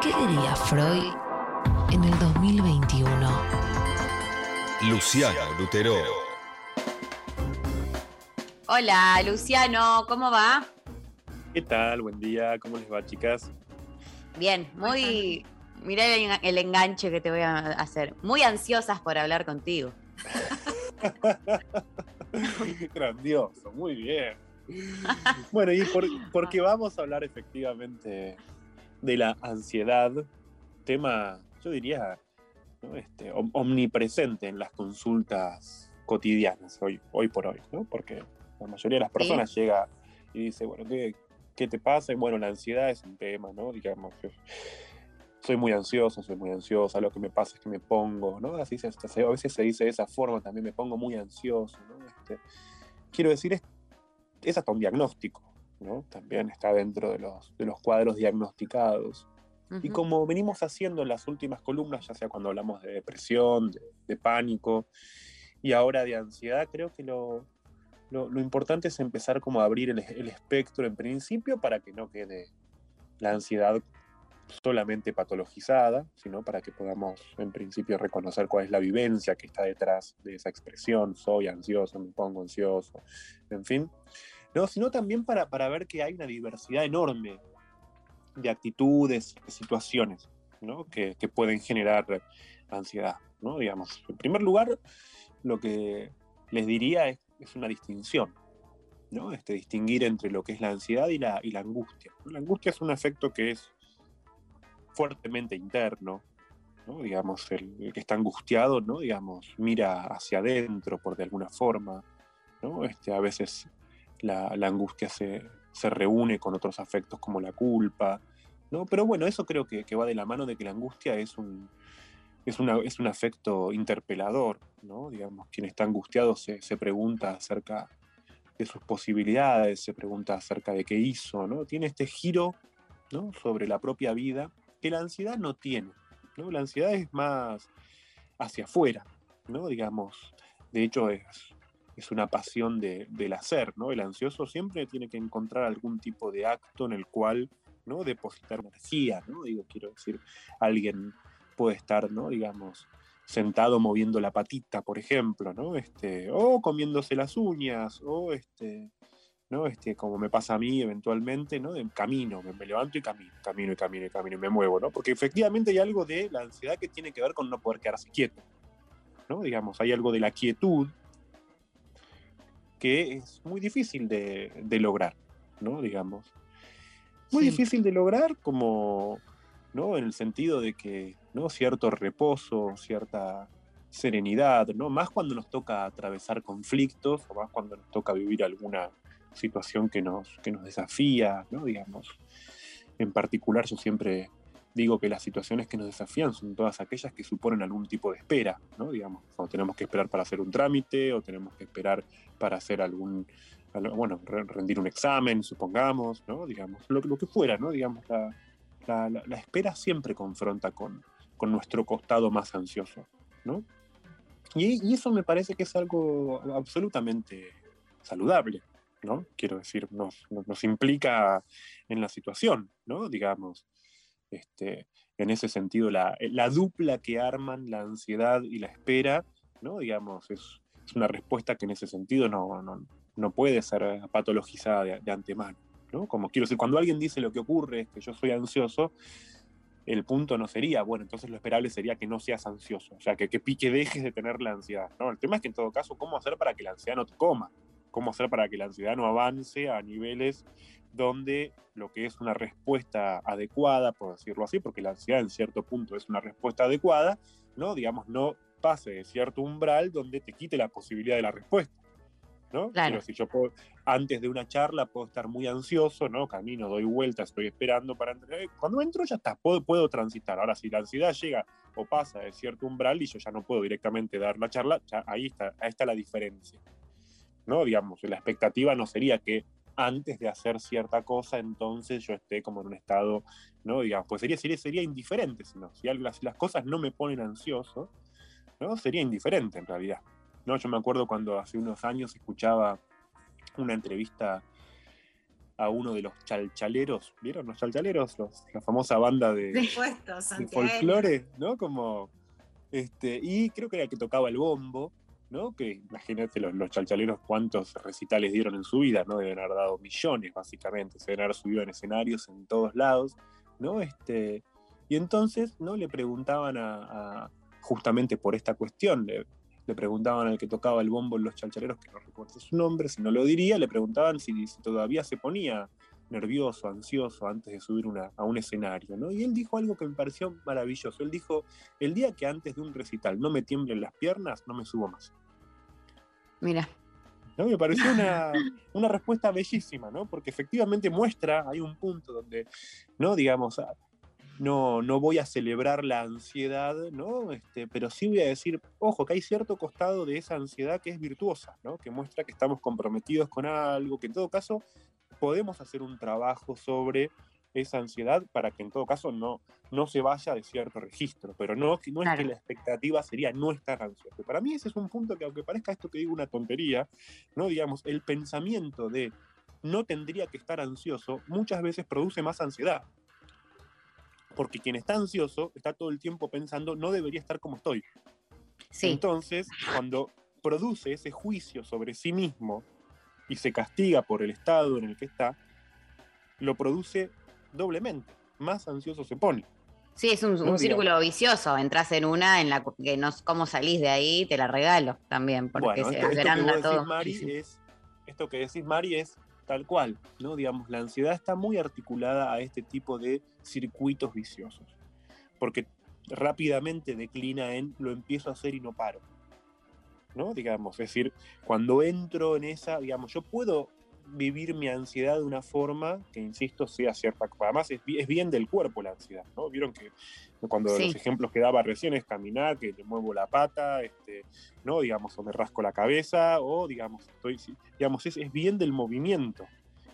¿Qué diría Freud en el 2021? Luciano Lutero. Hola, Luciano, ¿cómo va? ¿Qué tal? Buen día, ¿cómo les va, chicas? Bien, muy. Mirá el, el enganche que te voy a hacer. Muy ansiosas por hablar contigo. Grandioso, muy bien. Bueno, y por- porque vamos a hablar efectivamente de la ansiedad, tema, yo diría, ¿no? este, om- omnipresente en las consultas cotidianas hoy, hoy por hoy, ¿no? Porque la mayoría de las personas llega y dice, bueno, ¿qué, qué te pasa? Y bueno, la ansiedad es un tema, ¿no? Digamos, soy muy ansioso, soy muy ansiosa, lo que me pasa es que me pongo, ¿no? Así se, a veces se dice de esa forma, también me pongo muy ansioso, ¿no? Este, quiero decir, es, es hasta un diagnóstico, ¿no? También está dentro de los, de los cuadros diagnosticados. Y Ujú. como venimos haciendo en las últimas columnas, ya sea cuando hablamos de depresión, de, de pánico y ahora de ansiedad, creo que lo, lo, lo importante es empezar como a abrir el, el espectro en principio para que no quede la ansiedad solamente patologizada, sino para que podamos en principio reconocer cuál es la vivencia que está detrás de esa expresión, soy ansioso, me pongo ansioso, en fin, no, sino también para, para ver que hay una diversidad enorme de actitudes, de situaciones, ¿no? que, que pueden generar ansiedad, ¿no? Digamos, en primer lugar, lo que les diría es, es una distinción, ¿no? Este, distinguir entre lo que es la ansiedad y la, y la angustia. La angustia es un efecto que es fuertemente interno, ¿no? digamos, el, que está angustiado, ¿no? digamos, mira hacia adentro por de alguna forma, ¿no? este, a veces la, la angustia se, se reúne con otros afectos como la culpa, ¿no? pero bueno, eso creo que, que va de la mano de que la angustia es un, es, una, es un afecto interpelador, ¿no? digamos, quien está angustiado se, se pregunta acerca de sus posibilidades, se pregunta acerca de qué hizo, ¿no? tiene este giro ¿no? sobre la propia vida que la ansiedad no tiene. ¿no? La ansiedad es más hacia afuera, ¿no? digamos. De hecho, es, es una pasión de- del hacer. ¿no? El ansioso siempre tiene que encontrar algún tipo de acto en el cual ¿no? depositar energía. ¿no? Digo, quiero decir, alguien puede estar, ¿no? digamos, sentado moviendo la patita, por ejemplo, ¿no? Este, o comiéndose las uñas, o este, ¿no? Este, como me pasa a mí eventualmente, ¿no? De camino, me, me levanto y camino, camino y camino y camino y me muevo, ¿no? Porque efectivamente hay algo de la ansiedad que tiene que ver con no poder quedarse quieto, ¿no? Digamos, hay algo de la quietud que es muy difícil de, de lograr, ¿no? Digamos. Muy Sí. difícil de lograr como, ¿no? En el sentido de que, ¿no? Cierto reposo, cierta serenidad, ¿no? Más cuando nos toca atravesar conflictos o más cuando nos toca vivir alguna situación que nos, que nos desafía, ¿no? Digamos. En particular, yo siempre digo que las situaciones que nos desafían son todas aquellas que suponen algún tipo de espera, ¿no? Digamos, cuando tenemos que esperar para hacer un trámite o tenemos que esperar para hacer algún, bueno, re- rendir un examen, supongamos, ¿no? Digamos, lo, lo que fuera, ¿no? Digamos, la- la- la espera siempre confronta con, con nuestro costado más ansioso, ¿no? Y, y eso me parece que es algo absolutamente saludable, ¿no? Quiero decir, nos, nos, implica en la situación, ¿no? Digamos, este, en ese sentido, la, la dupla que arman la ansiedad y la espera, ¿no? Digamos, es, es una respuesta que en ese sentido no, no, no puede ser patologizada de, de antemano, ¿no? Como quiero decir, cuando alguien dice lo que ocurre es que yo soy ansioso, el punto no sería, bueno, entonces lo esperable sería que no seas ansioso, o sea, que, que, que dejes de tener la ansiedad, ¿no? El tema es que en todo caso, ¿cómo hacer para que la ansiedad no te coma? ¿Cómo hacer para que la ansiedad no avance a niveles donde lo que es una respuesta adecuada, por decirlo así, porque la ansiedad en cierto punto es una respuesta adecuada, ¿no? Digamos, no pase de cierto umbral donde te quite la posibilidad de la respuesta. ¿no? Claro. Pero si yo puedo, antes de una charla puedo estar muy ansioso, ¿no? Camino, doy vueltas, estoy esperando para entrar. Eh, Cuando entro ya está, puedo, puedo transitar. Ahora, si la ansiedad llega o pasa de cierto umbral y yo ya no puedo directamente dar la charla, ya ahí está, ahí está la diferencia. ¿No? Digamos, la expectativa no sería que antes de hacer cierta cosa, entonces yo esté como en un estado, ¿no? Digamos, pues sería, sería, sería indiferente, si, no, si las, las cosas no me ponen ansioso, ¿no? Sería indiferente en realidad. ¿no? Yo me acuerdo cuando hace unos años escuchaba una entrevista a uno de los chalchaleros, ¿vieron los chalchaleros? Los- la famosa banda de, de folclore, ¿no? Como, este, y creo que era el que tocaba el bombo, ¿no? Que imagínate los, los chalchaleros cuántos recitales dieron en su vida, ¿no? Deben haber dado millones, básicamente, se deben haber subido en escenarios en todos lados, ¿no? Este, y entonces, ¿no? Le preguntaban a, justamente por esta cuestión, le, le preguntaban al que tocaba el bombo en los chalchaleros, que no recuerdo su nombre, si no lo diría, le preguntaban si, si todavía se ponía nervioso, ansioso antes de subir una- a un escenario, ¿no? Y él dijo algo que me pareció maravilloso. Él dijo, el día que antes de un recital no me tiemblen las piernas, no me subo más. Mira. ¿no? Me pareció una, una respuesta bellísima, ¿no? Porque efectivamente muestra, hay un punto donde, ¿no? Digamos, ah, no, no voy a celebrar la ansiedad, ¿no? Este, pero sí voy a decir, ojo, que hay cierto costado de esa ansiedad que es virtuosa, ¿no? Que muestra que estamos comprometidos con algo, que en todo caso podemos hacer un trabajo sobre esa ansiedad para que en todo caso no, no se vaya de cierto registro, pero no, no es que la expectativa sería no estar ansioso. Para mí ese es un punto que aunque parezca esto que digo una tontería, no digamos, el pensamiento de no tendría que estar ansioso muchas veces produce más ansiedad. Porque quien está ansioso está todo el tiempo pensando no debería estar como estoy. Entonces, cuando produce ese juicio sobre sí mismo y se castiga por el estado en el que está, lo produce doblemente. Más ansioso se pone. Sí, es un, No, un círculo vicioso. Entras en una en la que no cómo salís de ahí, te la regalo también, porque Bueno, se esto, esto que agranda todo. Mari, es, esto que decís, Mari, es tal cual, ¿no? Digamos, la ansiedad está muy articulada a este tipo de circuitos viciosos, porque rápidamente declina en lo empiezo a hacer y no paro, ¿no? Digamos, es decir, cuando entro en esa, digamos, yo puedo vivir mi ansiedad de una forma que, insisto, sea cierta. Además, es, bi- es bien del cuerpo la ansiedad, ¿no? Vieron que cuando Sí. los ejemplos que daba recién es caminar, que le muevo la pata, este, ¿no? Digamos, o me rasco la cabeza, o digamos, estoy, digamos, es, es bien del movimiento.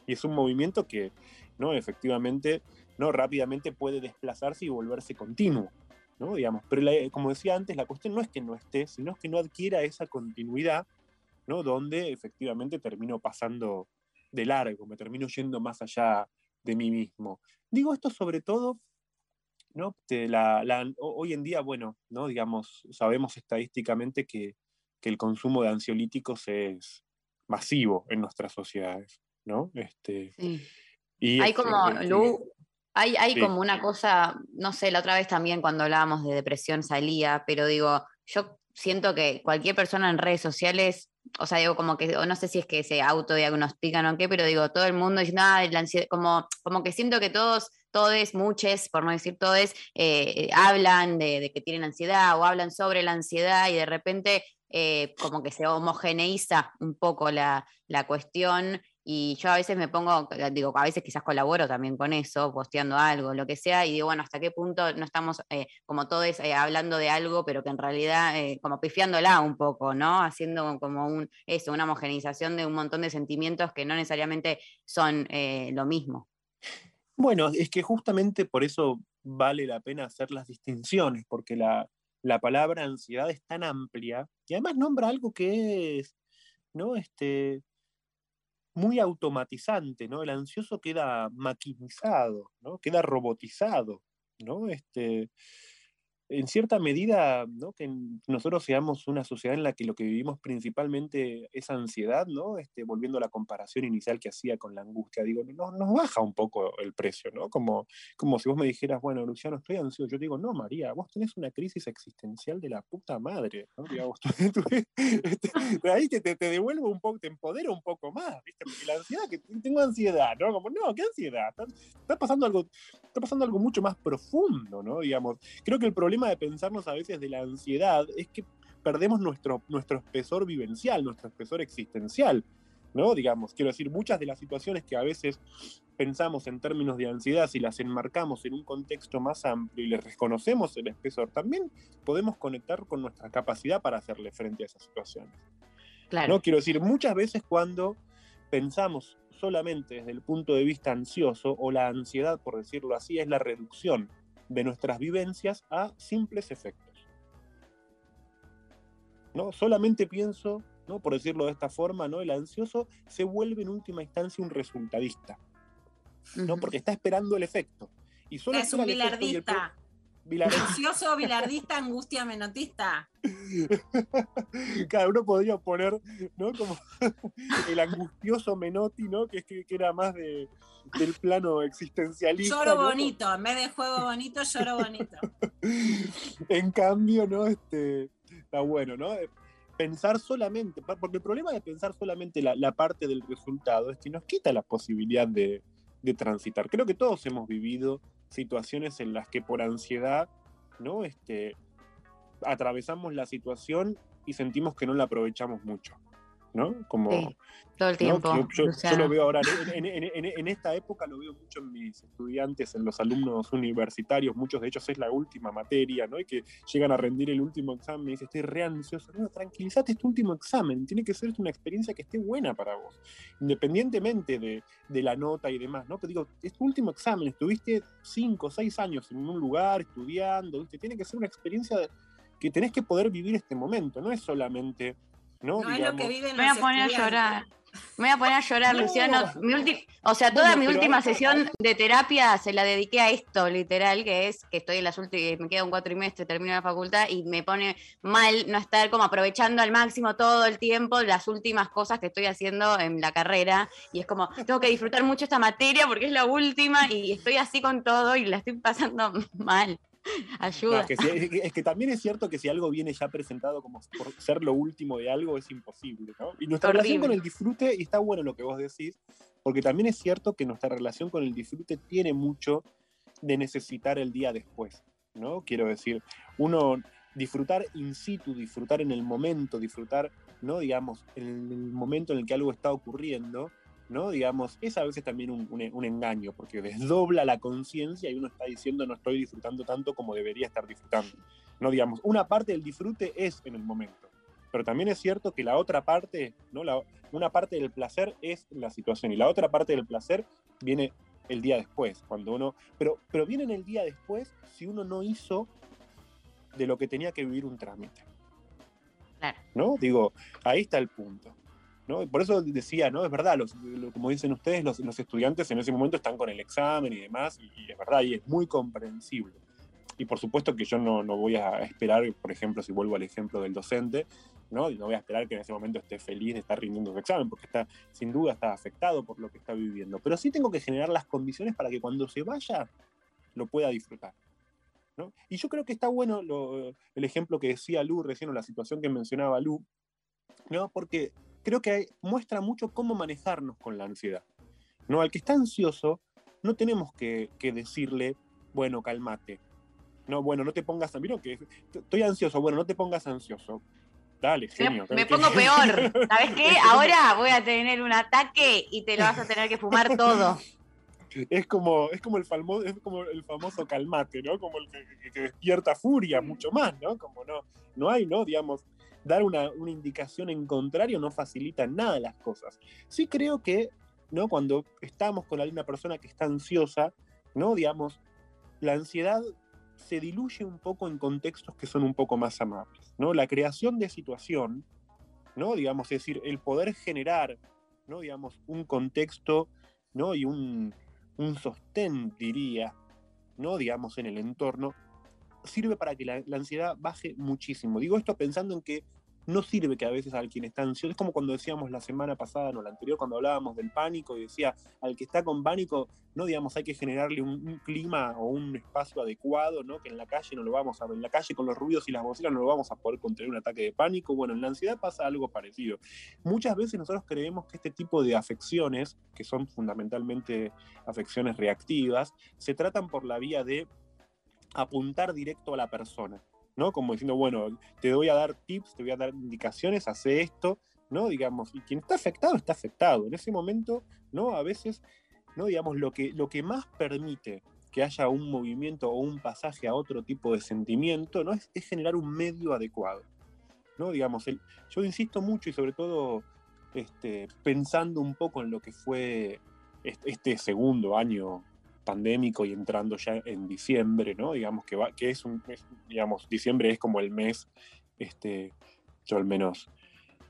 Y es un movimiento que, ¿no? Efectivamente, ¿no? Rápidamente puede desplazarse y volverse continuo, ¿no? Digamos, pero la- como decía antes, la cuestión no es que no esté, sino es que no adquiera esa continuidad, ¿no? Donde efectivamente termino pasando de largo, me termino yendo más allá de mí mismo. Digo esto sobre todo, ¿no? La- la- hoy en día, bueno, ¿no? Digamos, sabemos estadísticamente que, que el consumo de ansiolíticos es masivo en nuestras sociedades, ¿no? Este, y hay es- como, este, Lu, hay, hay Sí. como una cosa, no sé, la otra vez también cuando hablábamos de depresión salía, pero digo, yo siento que cualquier persona en redes sociales o sea, digo, como que, o no sé si es que se autodiagnostican o qué, pero digo, todo el mundo dice, nada, ansiedad, como, como que siento que todos, todos, muchos, por no decir todos, eh, hablan de, de que tienen ansiedad o hablan sobre la ansiedad y de repente eh, como que se homogeneiza un poco la, la cuestión y yo a veces me pongo, digo, a veces quizás colaboro también con eso, posteando algo, lo que sea, y digo, bueno, ¿hasta qué punto no estamos eh, como todos eh, hablando de algo, pero que en realidad eh, como pifiándola un poco, ¿no? Haciendo como un, eso, una hogeneización de un montón de sentimientos que no necesariamente son lo mismo. Bueno, es que justamente por eso vale la pena hacer las distinciones, porque la, la palabra ansiedad es tan amplia y además nombra algo que es, ¿no? Este, muy automatizante, ¿no? El ansioso queda maquinizado, ¿no? Queda robotizado, ¿no? Este, en cierta medida, ¿no? que nosotros seamos una sociedad en la que lo que vivimos principalmente es ansiedad, ¿no? Este, volviendo a la comparación inicial que hacía con la angustia, digo, no, nos baja un poco el precio, ¿no? Como, como si vos me dijeras, bueno, Luciano, estoy ansioso. Yo digo, no, María, vos tenés una crisis existencial de la puta madre, ¿no? Digamos, este, ahí te, te, devuelvo un poco, te empodero un poco más, ¿viste? Porque la ansiedad, que tengo ansiedad, ¿no? Como, no, ¿qué ansiedad? Está, está pasando algo, está pasando algo mucho más profundo, ¿no? Digamos, creo que el problema de pensarnos a veces de la ansiedad es que perdemos nuestro, nuestro espesor vivencial, nuestro espesor existencial. ¿no? Digamos, quiero decir, muchas de las situaciones que a veces pensamos en términos de ansiedad, si las enmarcamos en un contexto más amplio y les reconocemos el espesor, también podemos conectar con nuestra capacidad para hacerle frente a esas situaciones. Claro. ¿no? Quiero decir, muchas veces cuando pensamos solamente desde el punto de vista ansioso, o la ansiedad, por decirlo así, es la reducción de nuestras vivencias a simples efectos. ¿No? Solamente pienso, ¿no? por decirlo de esta forma, ¿no? el ansioso se vuelve en última instancia un resultadista, ¿no? porque está esperando el efecto. Y solo es un bilardista. Ansioso, bilardista, angustia, menotista. Cada uno podría poner, ¿no? Como el angustioso Menotti, ¿no? Que, que, que era más de, del plano existencialista. Lloro ¿no? bonito, en vez de juego bonito, lloro bonito. en cambio, ¿no? Este, está bueno, ¿no? Pensar solamente, porque el problema de pensar solamente la, la parte del resultado es que nos quita la posibilidad de, de transitar. Creo que todos hemos vivido situaciones en las que por ansiedad, ¿no? Este, atravesamos la situación y sentimos que no la aprovechamos mucho. ¿No? Como, sí, todo el tiempo. ¿no? Yo, yo, lo veo ahora, en, en, en, en, esta época lo veo mucho en mis estudiantes, en los alumnos universitarios, muchos de ellos es la última materia, ¿no? Y que llegan a rendir el último examen y dicen, estoy re ansioso. No, tranquilízate, es tu último examen, tiene que ser una experiencia que esté buena para vos, independientemente de, de la nota y demás, ¿no? Pero digo, es tu último examen, estuviste cinco seis años en un lugar estudiando, ¿viste? Tiene que ser una experiencia que tenés que poder vivir este momento, no es solamente no, no es lo que viven Me voy a poner a llorar. Me voy a poner a llorar, no. Luciano. Mi o sea, toda bueno, mi última sesión de terapia se la dediqué a esto, literal, que es que estoy en las últimas, me queda un cuatrimestre, termino la facultad y me pone mal no estar como aprovechando al máximo todo el tiempo las últimas cosas que estoy haciendo en la carrera. Y es como, tengo que disfrutar mucho esta materia porque es la última y estoy así con todo y la estoy pasando mal. Ayuda. No, es, que si, es, que también es cierto que si algo viene ya presentado como por ser lo último de algo, es imposible, ¿no? Y nuestra Horrible. relación con el disfrute, y está bueno lo que vos decís, porque también es cierto que nuestra relación con el disfrute tiene mucho de necesitar el día después, ¿no? Quiero decir, uno disfrutar in situ, disfrutar en el momento, disfrutar, ¿no? Digamos, en el momento en el que algo está ocurriendo, ¿no? Digamos, es a veces también un, un, un engaño, porque desdobla la conciencia y uno está diciendo no estoy disfrutando tanto como debería estar disfrutando. No, digamos, una parte del disfrute es en el momento, pero también es cierto que la otra parte, ¿no? La, una parte del placer es la situación y la otra parte del placer viene el día después, cuando uno, pero, pero viene en el día después si uno no hizo de lo que tenía que vivir un trámite. Claro. ¿No? Digo, ahí está el punto. ¿No? Por eso decía, ¿no? Es verdad, los, como dicen ustedes, los, estudiantes en ese momento están con el examen y demás, y, y, es verdad, y es muy comprensible. Y por supuesto que yo no, no, voy a esperar, por ejemplo, si vuelvo al ejemplo del docente, ¿no? no voy a esperar que en ese momento esté feliz de estar rindiendo su examen, porque está, sin duda está afectado por lo que está viviendo. Pero sí tengo que generar las condiciones para que cuando se vaya lo pueda disfrutar. ¿no? Y yo creo que está bueno lo, el ejemplo que decía Lu recién, o la situación que mencionaba Lu, ¿no? Porque creo que muestra mucho cómo manejarnos con la ansiedad. ¿no? Al que está ansioso, no tenemos que, que decirle, bueno, cálmate. No, bueno, no te pongas ansioso. que estoy ansioso, bueno, no te pongas ansioso. Dale, genio. Me pongo peor. ¿Sabes qué? Ahora voy a tener un ataque y te lo vas a tener que fumar todo. Es como, es como el famoso, es como el famoso calmate, ¿no? Como el que, que- que despierta furia, mucho más, ¿no? Como no, no hay, ¿no? Digamos, dar una, indicación en contrario no facilita nada las cosas. Sí creo que, ¿no? Cuando estamos con alguna persona que está ansiosa, ¿no? Digamos, la ansiedad se diluye un poco en contextos que son un poco más amables, ¿no? La creación de situación, ¿no? Digamos, es decir, el poder generar, ¿no? Digamos, un contexto, ¿no? Y un, un sostén, diría, ¿no? Digamos, en el entorno, sirve para que la, ansiedad baje muchísimo. Digo esto pensando en que no sirve que a veces al quien está ansioso, es como cuando decíamos la semana pasada, no la anterior, cuando hablábamos del pánico y decía, al que está con pánico, no digamos, hay que generarle un, un clima o un espacio adecuado, ¿no? Que en la calle no lo vamos a ver, en la calle con los ruidos y las bocinas no lo vamos a poder contener un ataque de pánico. Bueno, en la ansiedad pasa algo parecido. Muchas veces nosotros creemos que este tipo de afecciones, que son fundamentalmente afecciones reactivas, se tratan por la vía de apuntar directo a la persona, ¿no? Como diciendo, bueno, te voy a dar tips, te voy a dar indicaciones, hace esto, ¿no? Digamos, y quien está afectado está afectado. En ese momento, ¿no? A veces, ¿no? Digamos, lo que, lo que más permite que haya un movimiento o un pasaje a otro tipo de sentimiento, ¿no? Es, generar un medio adecuado, ¿no? Digamos, el, yo insisto mucho y sobre todo este, pensando un poco en lo que fue este, este segundo año pandémico y entrando ya en diciembre, ¿no? Digamos que, va, que es un, es, digamos, diciembre es como el mes, este, yo al menos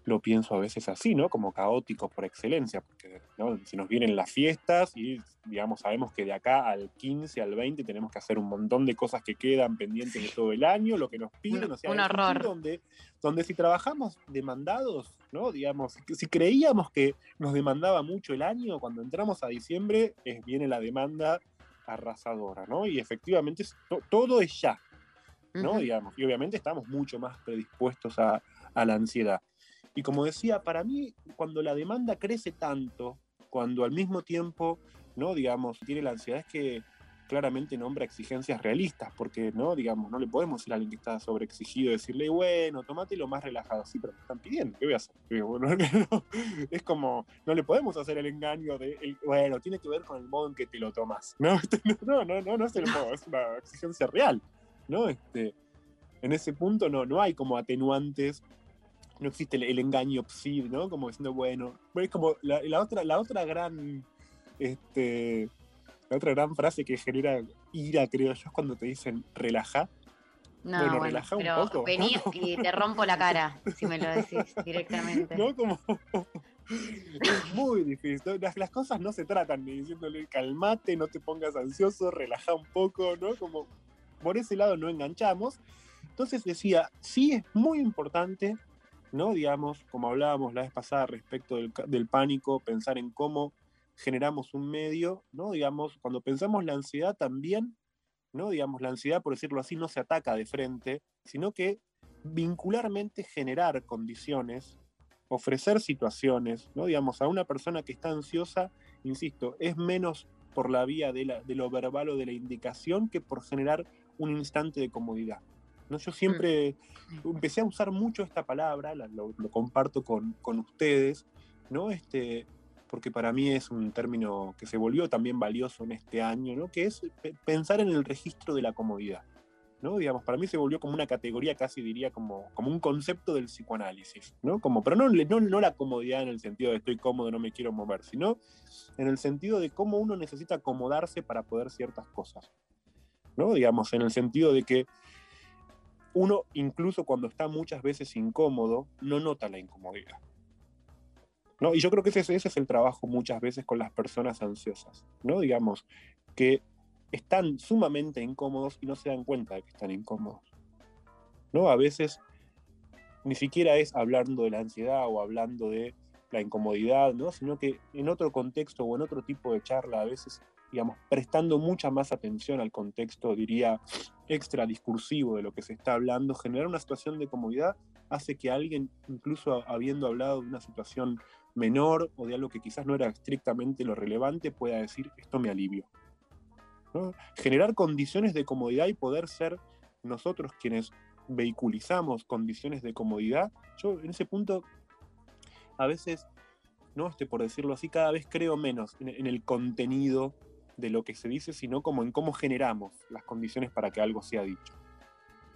lo pienso a veces así, ¿no? Como caótico por excelencia, porque ¿no? si nos vienen las fiestas y, digamos, sabemos que de acá al 15, al 20 tenemos que hacer un montón de cosas que quedan pendientes de todo el año, lo que nos piden, Un- o sea, un horror. Donde, donde si trabajamos demandados, ¿no? Digamos, si- creíamos que nos demandaba mucho el año, cuando entramos a diciembre, es, viene la demanda arrasadora, ¿no? Y efectivamente to- todo es ya, ¿no? Digamos, y obviamente estamos mucho más predispuestos a, a la ansiedad. Y como decía, para mí, cuando la demanda crece tanto, cuando al mismo tiempo, ¿no? Digamos, tiene la ansiedad, es que claramente nombra exigencias realistas, porque, ¿no? Digamos, no le podemos decir a alguien que está sobreexigido, decirle, bueno, tomate lo más relajado. Sí, pero me están pidiendo, ¿qué voy a hacer? Es como, no le podemos hacer el engaño de, bueno, tiene que ver con el modo en que te lo tomas. No, no, no, no, no es el modo, es una exigencia real, ¿no? Este, en ese punto no, no hay como atenuantes no existe el, el engaño psi, ¿no? Como diciendo, bueno, es como la, la otra, la otra gran, este, la otra gran frase que genera ira, creo yo, es cuando te dicen relaja. No, Bueno, bueno, relaja un poco, vení ¿no? y te rompo la cara si me lo decís directamente. ¿No? Como es muy difícil. ¿no? Las, las cosas no se tratan de diciéndole calmate, no te pongas ansioso, relaja un poco, ¿no? Como por ese lado no enganchamos. Entonces decía, sí es muy importante, ¿no? Digamos, como hablábamos la vez pasada respecto del, del pánico, pensar en cómo generamos un medio, ¿no? Digamos, cuando pensamos la ansiedad también, ¿no? Digamos, la ansiedad, por decirlo así, no se ataca de frente, sino que vincularmente generar condiciones, ofrecer situaciones, ¿no? Digamos, a una persona que está ansiosa, insisto, es menos por la vía de, la- de lo verbal o de la indicación que por generar un instante de comodidad. ¿No? Yo siempre empecé a usar mucho esta palabra, la- lo, lo comparto con, con ustedes, ¿no? Este, porque para mí es un término que se volvió también valioso en este año, ¿no? que es pe- pensar en el registro de la comodidad. ¿no? Digamos, para mí se volvió como una categoría, casi diría como, como un concepto del psicoanálisis, ¿no? Como, pero no, no, no la comodidad en el sentido de estoy cómodo, no me quiero mover, sino en el sentido de cómo uno necesita acomodarse para poder ciertas cosas. ¿no? Digamos, en el sentido de que uno, incluso cuando está muchas veces incómodo, no nota la incomodidad. ¿no? Y yo creo que ese, es el trabajo muchas veces con las personas ansiosas, ¿no? Digamos, que están sumamente incómodos y no se dan cuenta de que están incómodos. ¿no? A veces ni siquiera es hablando de la ansiedad o hablando de la incomodidad, ¿no? sino que en otro contexto o en otro tipo de charla, a veces, digamos, prestando mucha más atención al contexto, diría, extra discursivo de lo que se está hablando, generar una situación de comodidad hace que alguien, incluso habiendo hablado de una situación menor o de algo que quizás no era estrictamente lo relevante, pueda decir, esto me alivio. Generar condiciones de comodidad y poder ser nosotros quienes vehiculizamos condiciones de comodidad, yo en ese punto a veces, ¿no? Este, por decirlo así, cada vez creo menos en, en el contenido de lo que se dice, sino como en cómo generamos las condiciones para que algo sea dicho.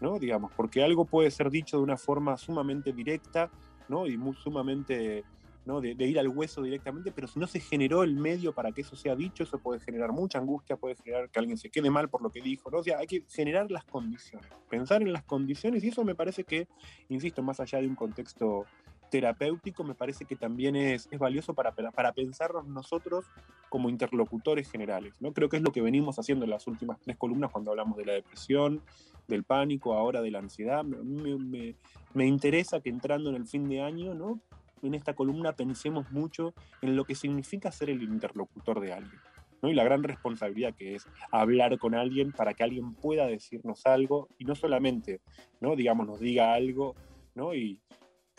¿no? Digamos, porque algo puede ser dicho de una forma sumamente directa, ¿no? Y muy sumamente, ¿no? De, de ir al hueso directamente, pero si no se generó el medio para que eso sea dicho, eso puede generar mucha angustia, puede generar que alguien se quede mal por lo que dijo, ¿no? O sea, hay que generar las condiciones, pensar en las condiciones, y eso me parece que, insisto, más allá de un contexto terapéutico, me parece que también es, es valioso para, para pensarnos nosotros como interlocutores generales. ¿no? Creo que es lo que venimos haciendo en las últimas tres columnas cuando hablamos de la depresión, del pánico, ahora de la ansiedad. Me, me, me interesa que entrando en el fin de año, ¿no? en esta columna pensemos mucho en lo que significa ser el interlocutor de alguien. ¿no? Y la gran responsabilidad que es hablar con alguien para que alguien pueda decirnos algo y no solamente, ¿no? digamos, nos diga algo ¿no? y,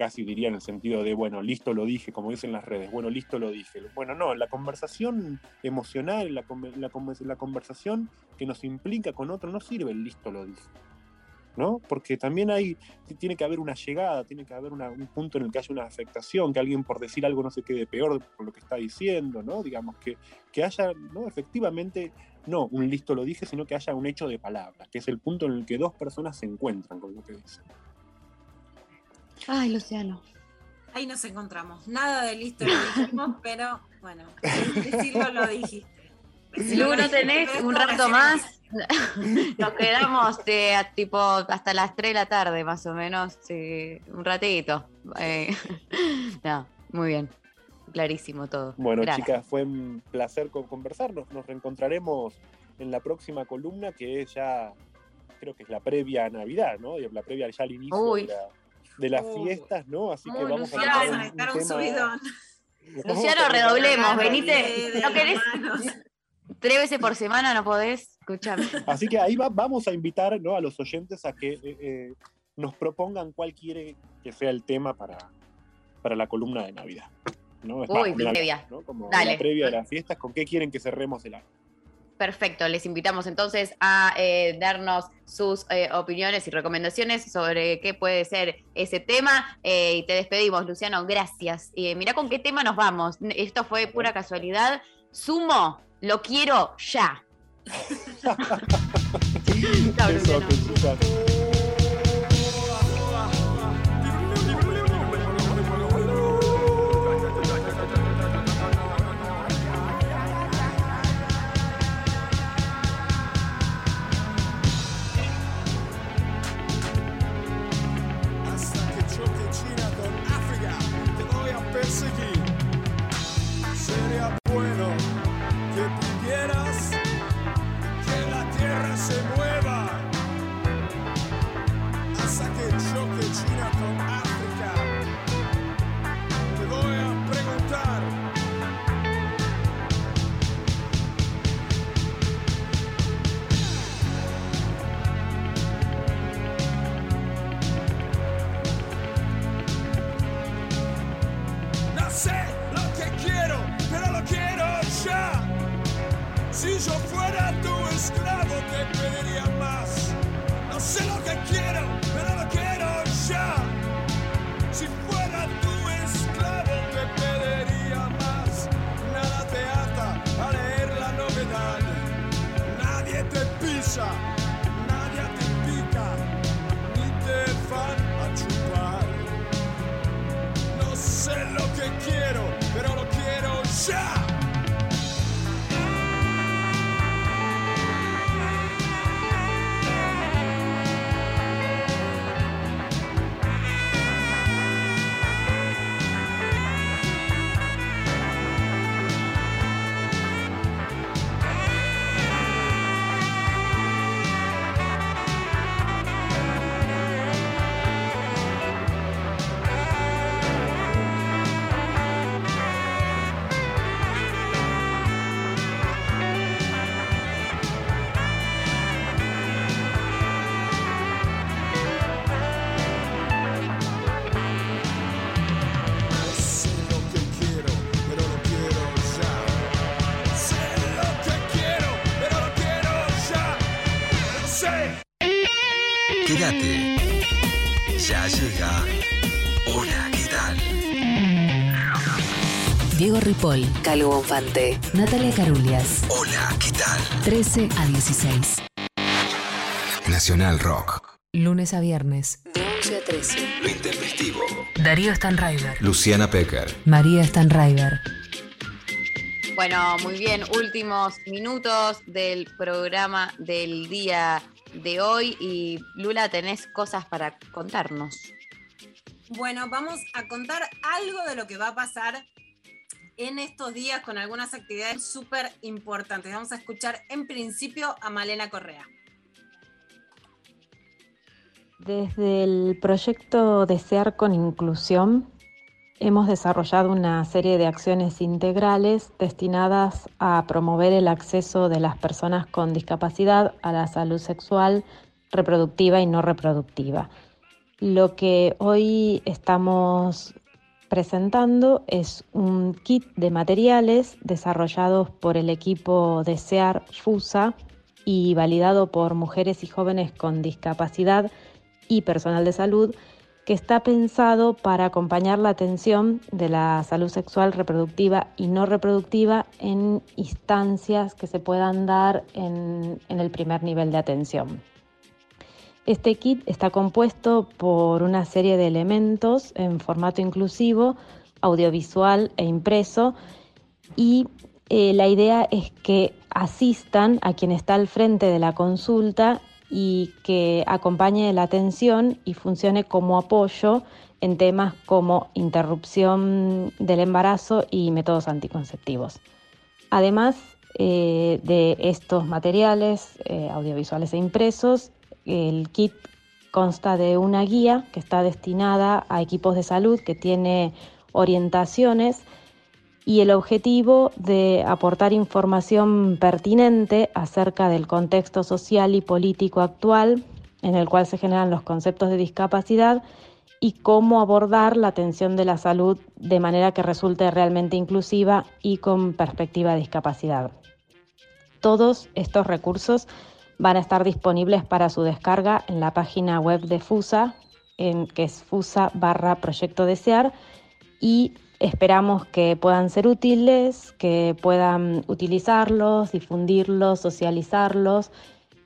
casi diría en el sentido de, bueno, listo lo dije, como dicen las redes, bueno, listo lo dije. Bueno, no, la conversación emocional, la, la, la conversación que nos implica con otro, no sirve el listo lo dije. ¿no? Porque también hay, tiene que haber una llegada, tiene que haber un punto en el que haya una afectación, que alguien por decir algo no se quede peor por lo que está diciendo, ¿no? Digamos, que, que haya, ¿no? Efectivamente, no un listo lo dije, sino que haya un hecho de palabra, que es el punto en el que dos personas se encuentran con lo que dicen. Ay, Luciano. Ahí nos encontramos. Nada de listo lo dijimos, pero bueno, decirlo lo dijiste. Lu, ¿no tenés un rato más? Nos quedamos de, tipo hasta las 3 de la tarde, más o menos. Sí, un ratito. Eh, no, muy bien. Clarísimo todo. Bueno, Gracias. chicas, fue un placer conversarnos. Nos reencontraremos en la próxima columna, que es ya, creo que es la previa a Navidad, ¿no? La previa ya al inicio Uy. de, la- de las fiestas, ¿no? Así que vamos Luciano, a tener Estar un tema- subidón. Luciano, redoblemos, venite. ¿No querés? Tres veces por semana no podés, escuchame. Así que ahí va- vamos a invitar ¿no? a los oyentes a que eh, eh, nos propongan cuál quiere que sea el tema para, para la columna de Navidad. ¿no? Es Uy, más, previa. ¿no? Como Dale. la previa de las fiestas, ¿con qué quieren que cerremos el año? Perfecto, les invitamos entonces a eh, darnos sus eh, opiniones y recomendaciones sobre qué puede ser ese tema. Eh, y te despedimos, Luciano, gracias. Eh, mirá con qué tema nos vamos. Esto fue pura casualidad. Sumo, lo quiero ya. Chao, Luciano. Ripoll, Calvo Bonfante, Natalia Carulias. Hola, ¿qué tal? 13 a 16. Nacional Rock. Lunes a viernes. De 11 a 13. Lo intempestivo. Darío Stanraiver. Luciana Pecker. María Stanraiver. Bueno, muy bien, últimos minutos del programa del día de hoy y Lula, tenés cosas para contarnos. Bueno, vamos a contar algo de lo que va a pasar en estos días con algunas actividades súper importantes. Vamos a escuchar en principio a Malena Correa. Desde el proyecto Desear con Inclusión hemos desarrollado una serie de acciones integrales destinadas a promover el acceso de las personas con discapacidad a la salud sexual, reproductiva y no reproductiva. Lo que hoy estamos presentando es un kit de materiales desarrollados por el equipo Desear FUSA y validado por mujeres y jóvenes con discapacidad y personal de salud que está pensado para acompañar la atención de la salud sexual reproductiva y no reproductiva en instancias que se puedan dar en, en el primer nivel de atención. Este kit está compuesto por una serie de elementos en formato inclusivo, audiovisual e impreso y eh, la idea es que asistan a quien está al frente de la consulta y que acompañe la atención y funcione como apoyo en temas como interrupción del embarazo y métodos anticonceptivos. Además eh, de estos materiales eh, audiovisuales e impresos, el kit consta de una guía que está destinada a equipos de salud que tiene orientaciones y el objetivo de aportar información pertinente acerca del contexto social y político actual en el cual se generan los conceptos de discapacidad y cómo abordar la atención de la salud de manera que resulte realmente inclusiva y con perspectiva de discapacidad. Todos estos recursos van a estar disponibles para su descarga en la página web de FUSA, en, que es fusa barra proyecto desear, y esperamos que puedan ser útiles, que puedan utilizarlos, difundirlos, socializarlos.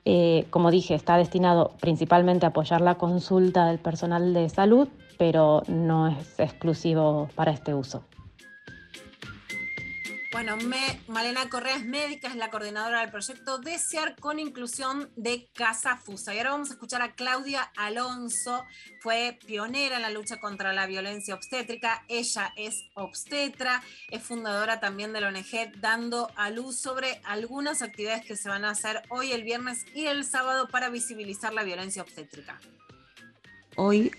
Eh, como dije, está destinado principalmente a apoyar la consulta del personal de salud, pero no es exclusivo para este uso. Bueno, me, Malena Correa es médica, es la coordinadora del proyecto Desear con Inclusión de Casa Fusa. Y ahora vamos a escuchar a Claudia Alonso, fue pionera en la lucha contra la violencia obstétrica. Ella es obstetra, es fundadora también de la ONG Dando a Luz sobre algunas actividades que se van a hacer hoy, el viernes y el sábado para visibilizar la violencia obstétrica. Hoy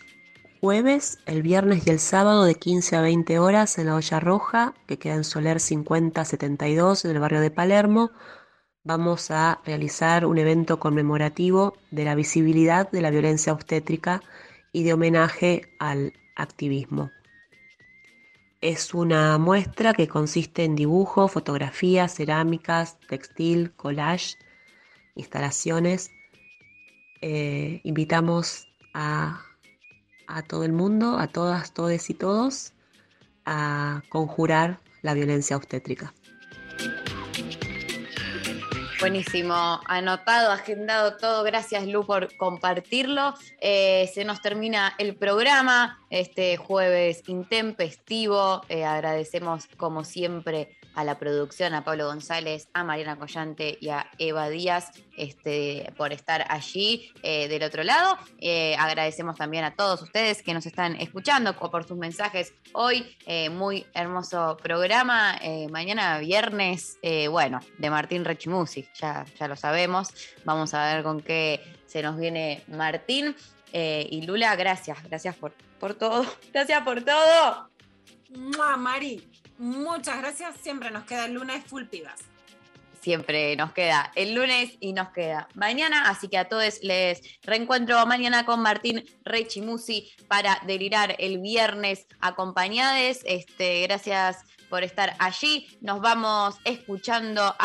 jueves, el viernes y el sábado de 15 a 20 horas en la Olla Roja, que queda en Soler 5072 en el barrio de Palermo. Vamos a realizar un evento conmemorativo de la visibilidad de la violencia obstétrica y de homenaje al activismo. Es una muestra que consiste en dibujo, fotografías, cerámicas, textil, collage, instalaciones. Eh, invitamos a a todo el mundo, a todas, todes y todos, a conjurar la violencia obstétrica. Buenísimo, anotado, agendado todo. Gracias Lu por compartirlo. Eh, se nos termina el programa, este jueves intempestivo. Eh, agradecemos como siempre a la producción, a Pablo González, a Mariana Collante y a Eva Díaz este, por estar allí eh, del otro lado. Eh, agradecemos también a todos ustedes que nos están escuchando por sus mensajes hoy. Eh, muy hermoso programa. mañana viernes, bueno, de Martín Rechimusi, ya, ya lo sabemos. Vamos a ver con qué se nos viene Martín. y Lula, gracias, gracias por, por todo. Gracias por todo. Mari, muchas gracias. Siempre nos queda el lunes full pibas. Siempre nos queda el lunes y nos queda mañana, así que a todos les reencuentro mañana con Martín Rechimusi para delirar el viernes acompañados. Este, gracias por estar allí. Nos vamos escuchando.